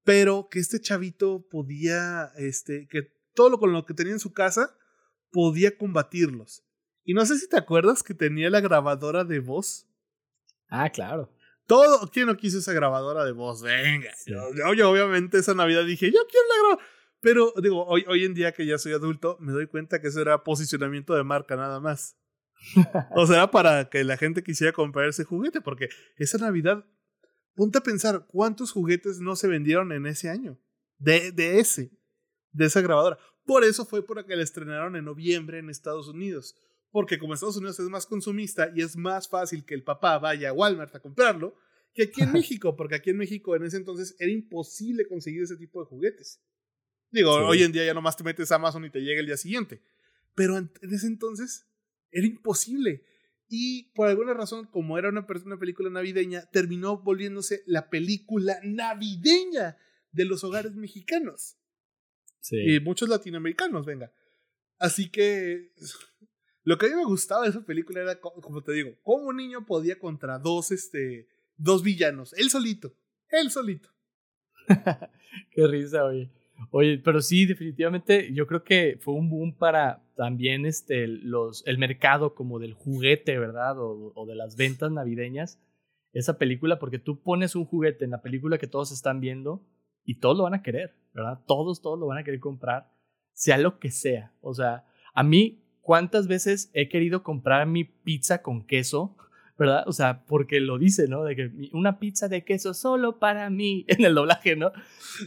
pero que este chavito podía, este, que todo lo con lo que tenía en su casa podía combatirlos. Y no sé si te acuerdas que tenía la grabadora de voz. Ah, claro. Todo, ¿quién no quiso esa grabadora de voz? Venga. Yo, obviamente esa Navidad dije, yo quiero la grabadora. Pero digo, hoy, hoy en día que ya soy adulto, me doy cuenta que eso era posicionamiento de marca nada más. o sea, para que la gente quisiera comprar ese juguete, porque esa Navidad, ponte a pensar cuántos juguetes no se vendieron en ese año. De, de ese, de esa grabadora. Por eso fue por que la estrenaron en noviembre en Estados Unidos. Porque como Estados Unidos es más consumista y es más fácil que el papá vaya a Walmart a comprarlo, que aquí en México, porque aquí en México en ese entonces era imposible conseguir ese tipo de juguetes. Digo, hoy en día ya nomás te metes a Amazon y te llega el día siguiente. Pero en ese entonces era imposible. Y por alguna razón, como era una, una película navideña, terminó volviéndose la película navideña de los hogares mexicanos. Sí. Y muchos latinoamericanos, venga. Así que lo que a mí me gustaba de esa película era, como te digo, cómo un niño podía contra dos, este, dos villanos. Él solito. Él solito. Qué risa, oye. Oye, pero sí, definitivamente yo creo que fue un boom para también este, los, el mercado como del juguete, ¿verdad? O, o, de las ventas navideñas. Esa película, porque tú pones un juguete en la película que todos están viendo y todos lo van a querer, ¿verdad? Todos, todos lo van a querer comprar, sea lo que sea. O sea, a mí, ¿cuántas veces he querido comprar mi pizza con queso? ¿verdad? O sea, porque lo dice, ¿no? De que una pizza de queso solo para mí en el doblaje, ¿no?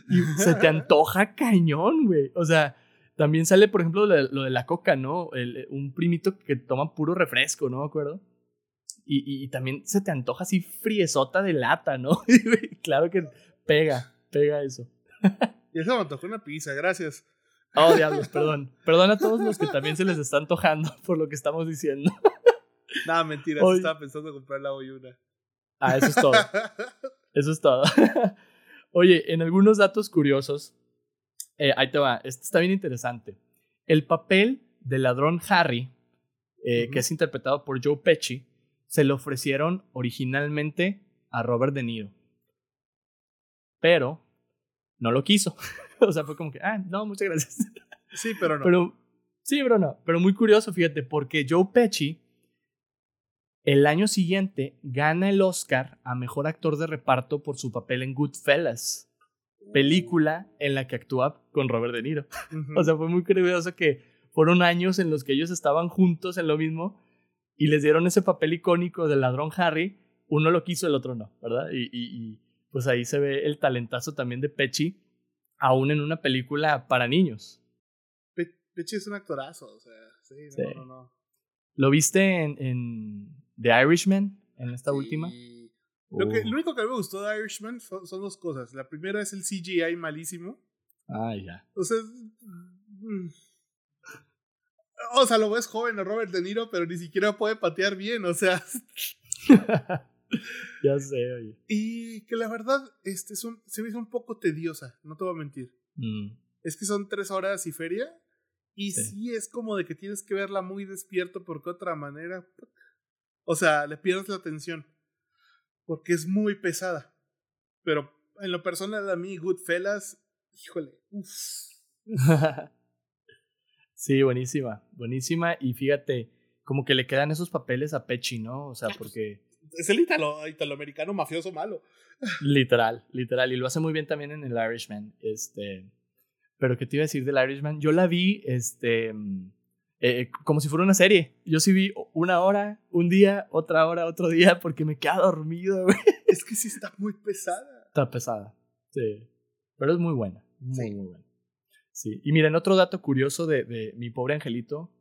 Y se te antoja cañón, güey. O sea, también sale, por ejemplo, lo de, la coca, ¿no? El, un primito que toma puro refresco, ¿no? ¿Me acuerdo? Y, y, también se te antoja así friesota de lata, ¿no? claro que pega, pega eso. y eso me antojó una pizza, gracias. Oh, diablos, perdón. Perdón a todos los que también se les está antojando por lo que estamos diciendo. Nada, mentira, estaba pensando comprar la hoy una. Ah, eso es todo. eso es todo. Oye, en algunos datos curiosos, eh, ahí te va, este está bien interesante. El papel del ladrón Harry, eh, que es interpretado por Joe Pesci, se lo ofrecieron originalmente a Robert De Niro. Pero no lo quiso. o sea, fue como que, ah, no, muchas gracias. Sí, pero no. Pero, sí, pero no. Pero muy curioso, fíjate, porque Joe Pesci el año siguiente gana el Oscar a Mejor Actor de Reparto por su papel en Goodfellas, película en la que actúa con Robert De Niro. o sea, fue muy curioso que fueron años en los que ellos estaban juntos en lo mismo y les dieron ese papel icónico del ladrón Harry. Uno lo quiso, el otro no, ¿verdad? Y, pues ahí se ve el talentazo también de Pechi, aún en una película para niños. Pechi es un actorazo, o sea, sí, no, no, no. ¿Lo viste en The Irishman en esta última. Lo, que, lo único que me gustó de Irishman son, dos cosas. La primera es el CGI malísimo. Ah, ya. O sea, mm. o sea, lo ves joven a Robert De Niro, pero ni siquiera puede patear bien, o sea. ya sé, oye. Y que la verdad, este es un, se me hizo un poco tediosa, no te voy a mentir. Mm. Es que son tres horas y feria. Y sí. sí. es como de que tienes que verla muy despierto porque otra manera o sea, le pierdes la atención. Porque es muy pesada. Pero en lo personal a mí, Goodfellas, híjole, sí, buenísima, buenísima. Y fíjate, como que le quedan esos papeles a Pechi, ¿no? O sea, porque... Es el italo, italoamericano mafioso malo. literal, literal. Y lo hace muy bien también en el Irishman. Este... Pero ¿qué te iba a decir del Irishman? Yo la vi, este... Eh, como si fuera una serie. Yo sí vi una hora, un día, otra hora, otro día, porque me queda dormido, güey. Es que sí está muy pesada. Está pesada, sí. Pero es muy buena, muy, muy buena. Sí. Y miren, otro dato curioso de, de mi pobre angelito.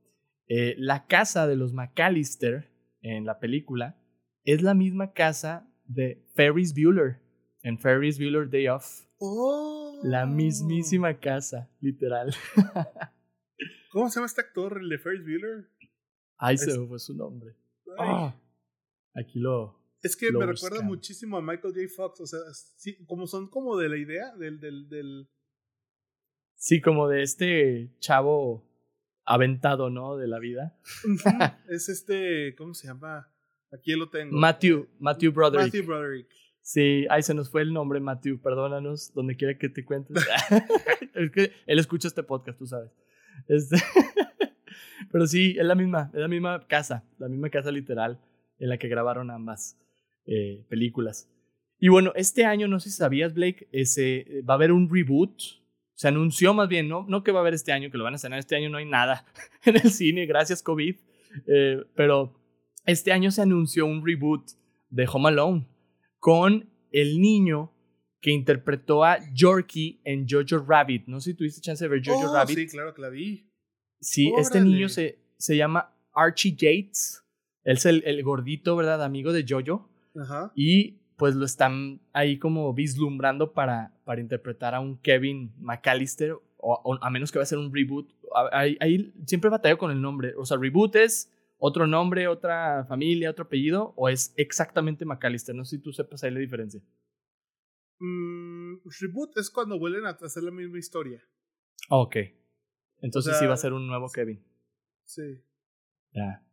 Eh, la casa de los McAllister en la película es la misma casa de Ferris Bueller en Ferris Bueller Day Off. Oh. La mismísima casa, literal. ¿Cómo se llama este actor, el de Ferris Bueller? Ay, se fue su nombre. Ah, aquí lo. Es que me recuerda muchísimo a Michael J. Fox. O sea, sí, como son como de la idea del, del, del. Sí, como de este chavo aventado, ¿no? De la vida. es este. ¿Cómo se llama? Aquí lo tengo. Matthew, Matthew Broderick. Matthew Broderick. Sí, ahí se nos fue el nombre, Matthew. Perdónanos, donde quiera que te cuentes. es que él escucha este podcast, tú sabes. Este, pero sí, es la misma, es la misma casa, la misma casa literal en la que grabaron ambas eh, películas. Y bueno, este año, no sé si sabías, Blake, ese, va a haber un reboot. Se anunció más bien, ¿no? No que va a haber este año, que lo van a estrenar este año, no hay nada en el cine, gracias COVID. Eh, pero este año se anunció un reboot de Home Alone con el niño que interpretó a Yorkie en Jojo Rabbit. No sé si tuviste chance de ver Jojo Oh, Rabbit. Sí, claro que la vi. Sí, este niño se, se llama Archie Yates. Él es el, el gordito, ¿verdad? Amigo de Jojo. Ajá. Y pues lo están ahí como vislumbrando para, para interpretar a un Kevin McAllister. O, o a menos que va a ser un reboot. Ahí, ahí siempre batallo con el nombre. O sea, reboot es otro nombre, otra familia, otro apellido. O es exactamente McAllister. No sé si tú sepas ahí la diferencia. Mm, reboot es cuando vuelven a hacer la misma historia. Ok. Entonces sea, sí va a ser un nuevo Kevin. Sí. Ya.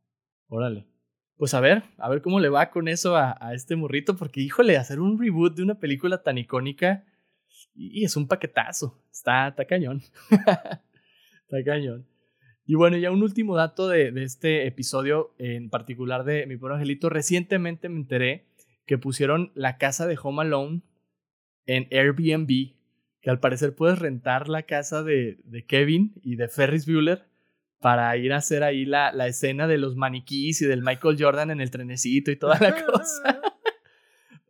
Órale. Pues a ver, a ver cómo le va con eso a, a este morrito, porque híjole, hacer un reboot de una película tan icónica y, y es un paquetazo. Está, está cañón. está cañón. Y bueno, ya un último dato de, de este episodio, en particular de Mi Pobre Angelito. Recientemente me enteré que pusieron la casa de Home Alone en Airbnb, que al parecer puedes rentar la casa de, de Kevin y de Ferris Bueller para ir a hacer ahí la, la escena de los maniquís y del Michael Jordan en el trenecito y toda la cosa.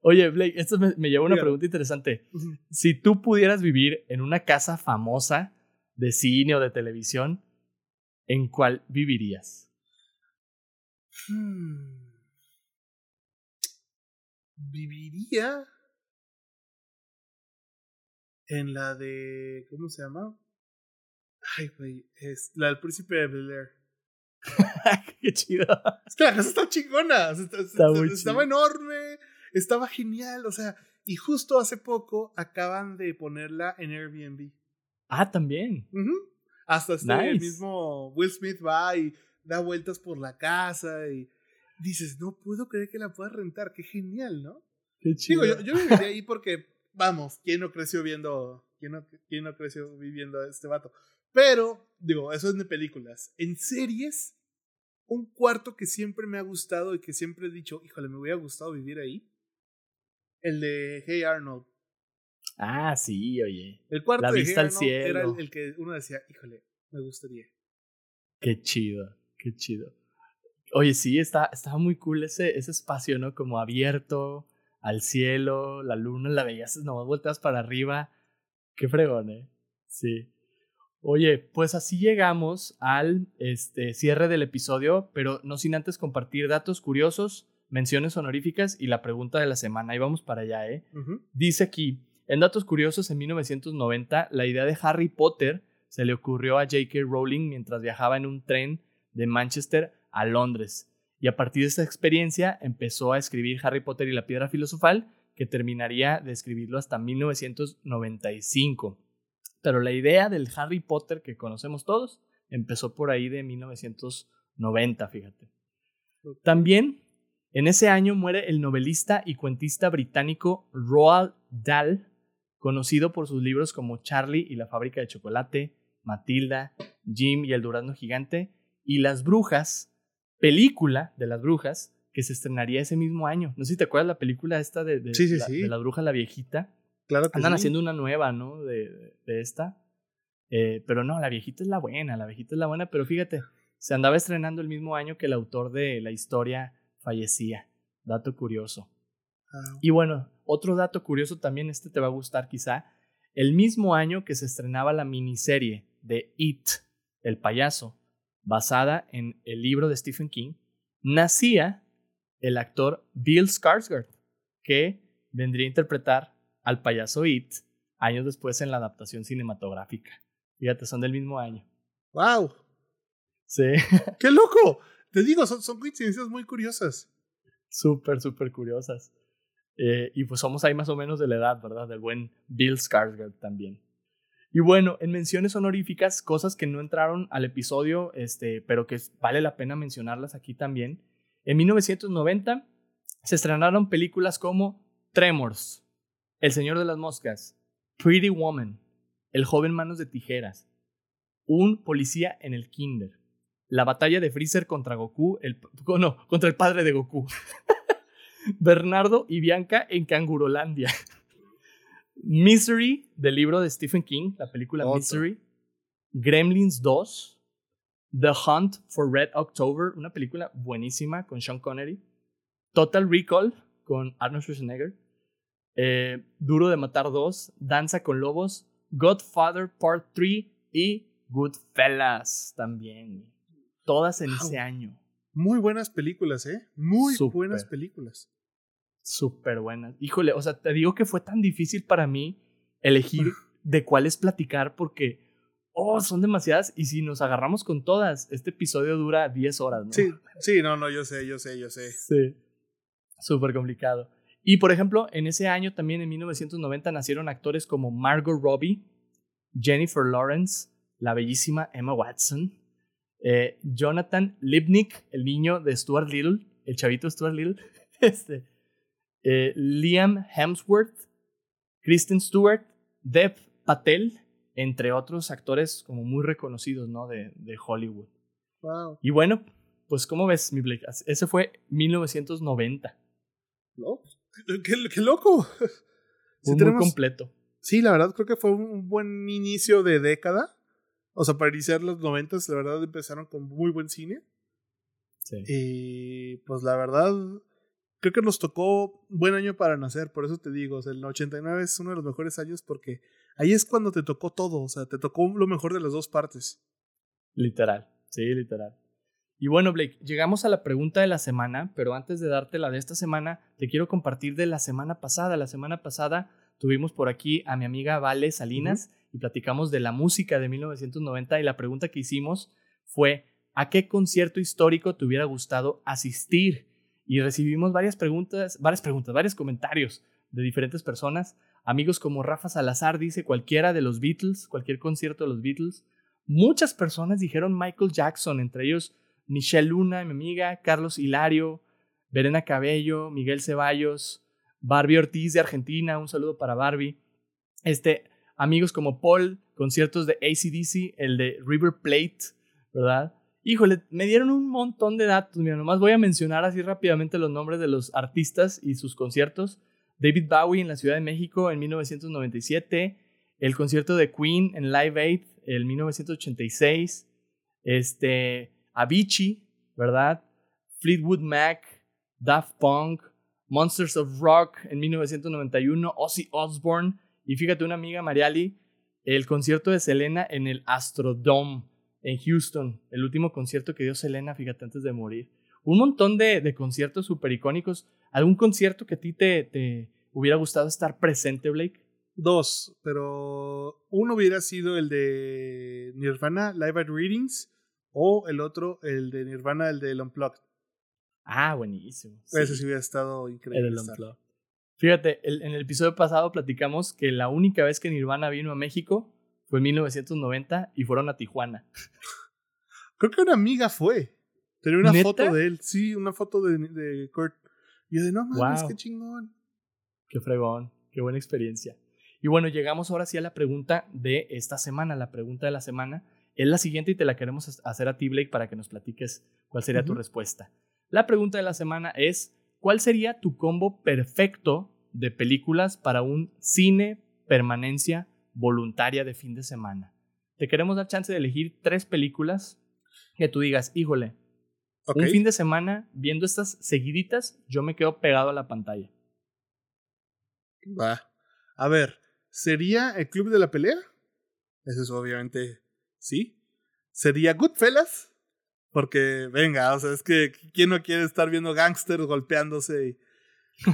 Oye, Blake, esto me, me lleva a una pregunta interesante. Si tú pudieras vivir en una casa famosa de cine o de televisión, ¿en cuál vivirías? Hmm. Viviría en la de. ¿Cómo se llama? Ay, güey. Es la del príncipe de Bel Air. Qué chido. Es que la casa está chingona. o sea, está- Está muy estaba chido. enorme. Estaba genial. O sea, y justo hace poco acaban de ponerla en Airbnb. Ah, también. Ujú. Hasta este el Nice. mismo Will Smith va y da vueltas por la casa y dices, no puedo creer que la puedas rentar, qué genial, ¿no? Qué chido. Digo, yo, yo viviría ahí porque, vamos, ¿quién no creció viendo, quién no, quién no creció viviendo a este vato? Pero, digo, eso es de películas. En series, un cuarto que siempre me ha gustado y que siempre he dicho, híjole, me hubiera gustado vivir ahí. El de Hey Arnold. Ah, sí, oye. El cuarto La de vista al Arnold era el, cielo. el que uno decía, híjole, me gustaría. Qué chido, qué chido. Oye, sí, está, estaba muy cool ese, ese espacio, ¿no? Como abierto al cielo, la luna, la veías, no volteas para arriba. Qué fregón, ¿eh? Sí. Oye, pues así llegamos al este, cierre del episodio, pero no sin antes compartir datos curiosos, menciones honoríficas y la pregunta de la semana. Ahí vamos para allá, ¿eh? Dice aquí, en datos curiosos, en 1990, la idea de Harry Potter se le ocurrió a J.K. Rowling mientras viajaba en un tren de Manchester a Londres. Y a partir de esta experiencia empezó a escribir Harry Potter y la piedra filosofal, que terminaría de escribirlo hasta 1995. Pero la idea del Harry Potter que conocemos todos empezó por ahí de 1990, fíjate. También en ese año muere el novelista y cuentista británico Roald Dahl, conocido por sus libros como Charlie y la fábrica de chocolate, Matilda, Jim y el durazno gigante y Las brujas, película de las brujas que se estrenaría ese mismo año. No sé si te acuerdas la película esta de, de, Sí, sí, la, sí. de la bruja la viejita. Claro que Andan sí. haciendo una nueva, ¿no? De esta. Eh, pero no, la viejita es la buena, la viejita es la buena, pero fíjate, se andaba estrenando el mismo año que el autor de la historia fallecía. Dato curioso. Ah, Y bueno, otro dato curioso también, este te va a gustar quizá. El mismo año que se estrenaba la miniserie de It, el payaso, basada en el libro de Stephen King, nacía el actor Bill Skarsgård, que vendría a interpretar al payaso It años después en la adaptación cinematográfica. Fíjate, son del mismo año. ¡Wow! Sí, ¡Qué loco! Te digo, son, son coincidencias muy curiosas. súper, súper curiosas. Eh, y pues somos ahí más o menos de la edad, ¿verdad? Del buen Bill Skarsgård también. Y bueno, en menciones honoríficas, cosas que no entraron al episodio, este, pero que vale la pena mencionarlas aquí también. En 1990 se estrenaron películas como Tremors, El Señor de las Moscas, Pretty Woman, El joven manos de tijeras, Un policía en el kinder. La batalla de Freezer contra Goku, el, no, contra el padre de Goku. Bernardo y Bianca en Cangurolandia. Misery, del libro de Stephen King, la película Misery. Gremlins 2. The Hunt for Red October, una película buenísima con Sean Connery. Total Recall con Arnold Schwarzenegger. Eh, Duro de Matar 2. Danza con Lobos. Godfather Part 3 y Goodfellas también. Todas en ese año. Muy buenas películas, ¿eh? Muy buenas películas. Súper buenas. Híjole, o sea, te digo que fue tan difícil para mí elegir de cuáles platicar porque, oh, son demasiadas y si nos agarramos con todas, este episodio dura 10 horas, ¿no? Sí, sí, no, no, yo sé, yo sé, yo sé. Sí. Súper complicado. Y por ejemplo, en ese año también, en 1990, nacieron actores como Margot Robbie, Jennifer Lawrence, la bellísima Emma Watson, eh, Jonathan Lipnick, el niño de Stuart Little, el chavito Stuart Little, este, eh, Liam Hemsworth, Kristen Stewart, Dev Patel, entre otros actores como muy reconocidos ¿no? de, de Hollywood. Wow. Y bueno, pues ¿cómo ves, mi Blake? Ese fue 1990. ¿No? ¡Qué, loco! muy completo. Sí, la verdad creo que fue un buen inicio de década. O sea, para iniciar los noventas, la verdad empezaron con muy buen cine. Sí. Y pues la verdad, creo que nos tocó buen año para nacer, por eso te digo, o sea, el 89 es uno de los mejores años porque ahí es cuando te tocó todo, o sea, te tocó lo mejor de las dos partes. Literal, sí, literal. Y bueno, Blake, llegamos a la pregunta de la semana, pero antes de darte la de esta semana, te quiero compartir de la semana pasada. La semana pasada tuvimos por aquí a mi amiga Vale Salinas y platicamos de la música de 1990 y la pregunta que hicimos fue, ¿a qué concierto histórico te hubiera gustado asistir? Y recibimos varias preguntas, varias preguntas, varios comentarios de diferentes personas. Amigos como Rafa Salazar dice cualquiera de los Beatles, cualquier concierto de los Beatles. Muchas personas dijeron Michael Jackson, entre ellos Michelle Luna, mi amiga, Carlos Hilario, Verena Cabello, Miguel Ceballos, Barbie Ortiz de Argentina, un saludo para Barbie. Este, amigos como Paul, conciertos de ACDC, el de River Plate, ¿verdad? Híjole, me dieron un montón de datos, mira, nomás voy a mencionar así rápidamente los nombres de los artistas y sus conciertos. David Bowie en la Ciudad de México en 1997, el concierto de Queen en Live Aid en 1986, este, Avicii, ¿verdad? Fleetwood Mac, Daft Punk, Monsters of Rock en 1991, Ozzy Osbourne, y fíjate, una amiga, Mariali, el concierto de Selena en el Astrodome en Houston, el último concierto que dio Selena, fíjate, antes de morir. Un montón de, de conciertos súper icónicos. ¿Algún concierto que a ti te, te hubiera gustado estar presente, Blake? Dos, pero uno hubiera sido el de Nirvana Live at Readings o el otro, el de Nirvana, el de Unplugged. Ah, buenísimo. Ese sí hubiera estado increíble. El Unplugged. Fíjate, en el episodio pasado platicamos que la única vez que Nirvana vino a México fue en 1990 y fueron a Tijuana. Creo que una amiga fue. Tenía una foto de él, sí, una foto de, de Kurt. Y yo de no mames, qué chingón. Qué fregón, qué buena experiencia. Y bueno, llegamos ahora sí a la pregunta de esta semana. La pregunta de la semana es la siguiente y te la queremos hacer a ti, Blake, para que nos platiques cuál sería tu respuesta. La pregunta de la semana es: ¿Cuál sería tu combo perfecto de películas para un cine permanencia voluntaria de fin de semana. Te queremos dar chance de elegir tres películas que tú digas, híjole, un fin de semana viendo estas seguiditas, yo me quedo pegado a la pantalla. Va. A ver, ¿sería el Club de la Pelea? Eso es obviamente sí. ¿Sería Goodfellas? Porque, venga, o sea, es que ¿quién no quiere estar viendo gangsters golpeándose?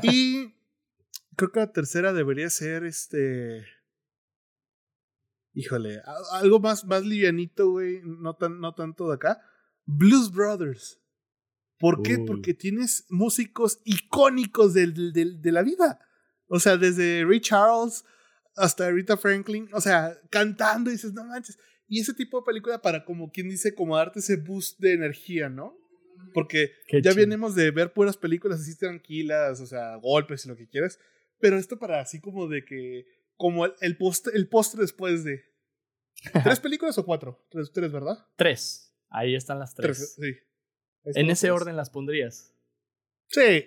y creo que la tercera debería ser este. Híjole, algo más, más livianito, güey. No, tan, no tanto de acá. Blues Brothers. ¿Por qué? Porque tienes músicos icónicos de, de la vida. O sea, desde Ray Charles hasta Rita Franklin. O sea, cantando y dices, no manches. Y ese tipo de película para, como quien dice, como darte ese boost de energía, ¿no? Porque ya venimos de ver puras películas así tranquilas, o sea, golpes y lo que quieras. Pero esto para así como de que, como el, el, postre, el postre después de... ¿Tres películas o cuatro? Tres, tres ¿verdad? Tres. Ahí están las tres. Tres, sí. En ese orden las pondrías. Sí.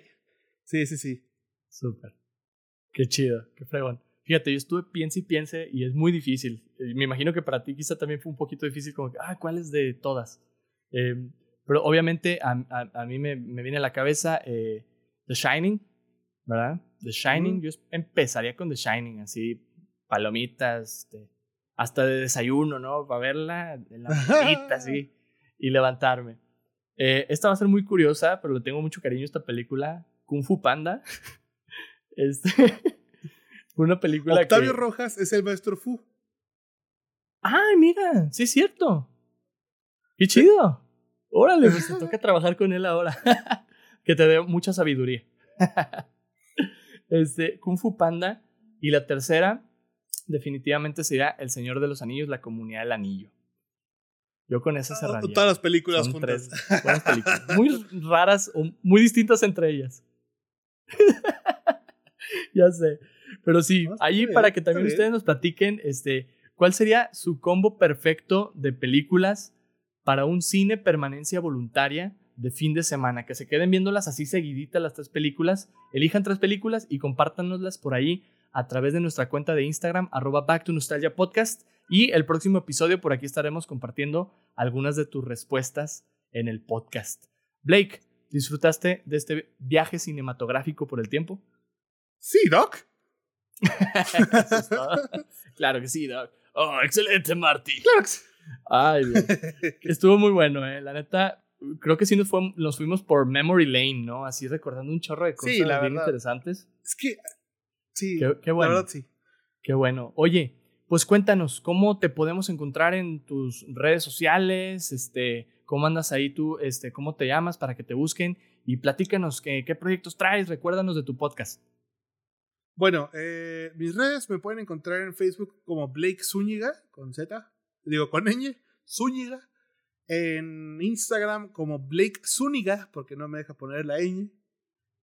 Sí, sí, sí. Súper. Qué chido, qué fregón. Fíjate, yo estuve piense y piense y es muy difícil. Me imagino que para ti quizá también fue un poquito difícil, como que, ah, ¿cuál es de todas? Eh, pero obviamente a, a, a mí me, me, viene a la cabeza eh, The Shining, ¿verdad? The Shining, yo empezaría con The Shining, así, palomitas, este, hasta de desayuno, ¿no? Para verla en la mañanita, así, y levantarme. Eh, esta va a ser muy curiosa, pero le tengo mucho cariño a esta película, Kung Fu Panda. este, una película Octavio Rojas es el maestro Fu. ¡Ay, mira! Sí, es cierto. ¡Qué chido! Órale, pues te toca trabajar con él ahora. que te dé mucha sabiduría. Este, Kung Fu Panda. Y la tercera, definitivamente sería El Señor de los Anillos, la comunidad del anillo. Yo con esa cerraría. Todas las películas Son juntas. Tres películas. Muy raras o muy distintas entre ellas. ya sé. Pero sí, no, bien, para que también ustedes nos platiquen, este, ¿cuál sería su combo perfecto de películas para un cine permanencia voluntaria de fin de semana? Que se queden viéndolas así seguiditas las tres películas, elijan tres películas y compártanoslas por ahí a través de nuestra cuenta de Instagram, arroba Back to Nostalgia Podcast. Y el próximo episodio por aquí estaremos compartiendo algunas de tus respuestas en el podcast. Blake, ¿disfrutaste de este viaje cinematográfico por el tiempo? Sí, Doc. claro que sí, Doc. Oh, excelente, Marty. Claro que sí. Ay, bien. Estuvo muy bueno, eh. La neta, creo que sí nos, fue, nos fuimos por Memory Lane, ¿no? Así recordando un chorro de cosas sí, la bien verdad. interesantes. Es que, sí, Qué, qué bueno. la verdad sí. Qué bueno. Oye, pues cuéntanos, ¿cómo te podemos encontrar en tus redes sociales? Este, ¿Cómo andas ahí tú? Este, ¿Cómo te llamas para que te busquen? Y platícanos qué, qué proyectos traes, recuérdanos de tu podcast. Bueno, eh, mis redes me pueden encontrar en Facebook como Blake Zúñiga, con Z, digo con ñ, Zúñiga. En Instagram como Blake Zúñiga, porque no me deja poner la ñ.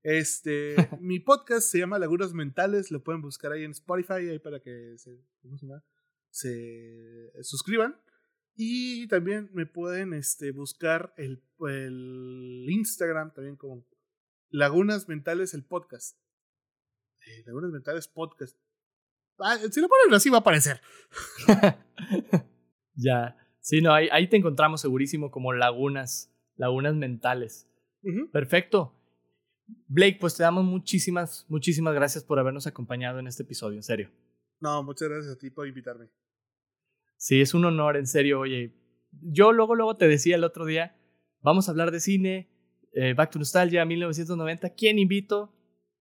Este, mi podcast se llama Lagunas Mentales, lo pueden buscar ahí en Spotify, ahí para que se, ¿cómo se, llama? se suscriban. Y también me pueden este, buscar el, el Instagram también como Lagunas Mentales, el podcast. Eh, Lagunas Mentales Podcast. Ah, si lo ponen así va a aparecer. ya. Sí, no, ahí, ahí, te encontramos segurísimo como lagunas, lagunas mentales. Uh -huh. Perfecto. Blake, pues te damos muchísimas, muchísimas gracias por habernos acompañado en este episodio, en serio. No, muchas gracias a ti por invitarme. Sí, es un honor, en serio, oye. Yo luego, luego te decía el otro día, vamos a hablar de cine, eh, Back to Nostalgia, 1990, ¿quién invito?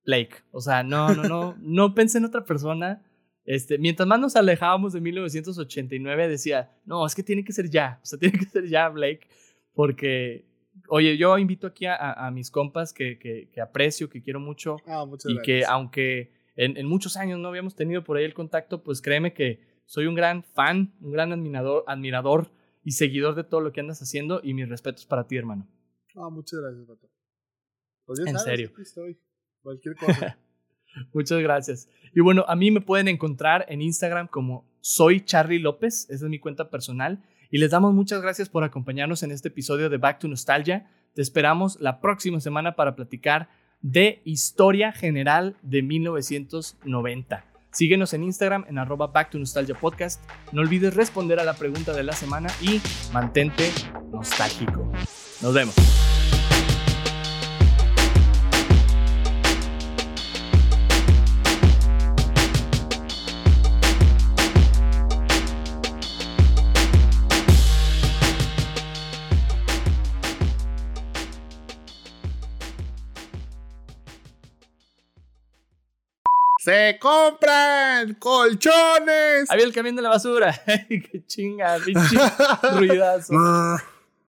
Blake. O sea, no, no, no, no pensé en otra persona. Este, mientras más nos alejábamos de 1989, decía, no, es que tiene que ser ya, o sea, tiene que ser ya Blake, porque, oye, yo invito aquí a, a mis compas que, que, que, aprecio, que quiero mucho, ah, y gracias. que aunque en, en, muchos años no habíamos tenido por ahí el contacto, pues créeme que soy un gran fan, un gran admirador, admirador y seguidor de todo lo que andas haciendo, y mis respetos para ti, hermano. Ah, muchas gracias, Pato. Pues en sabes, serio. Aquí estoy. Cualquier cosa. Muchas gracias. Y bueno, a mí me pueden encontrar en Instagram como soy Charlie López, esa es mi cuenta personal. Y les damos muchas gracias por acompañarnos en este episodio de Back to Nostalgia. Te esperamos la próxima semana para platicar de historia general de 1990. Síguenos en Instagram en arroba Back to Nostalgia Podcast. No olvides responder a la pregunta de la semana y mantente nostálgico. Nos vemos. Se compran colchones. Había el camión de la basura. Qué chinga, pinche ruidazo.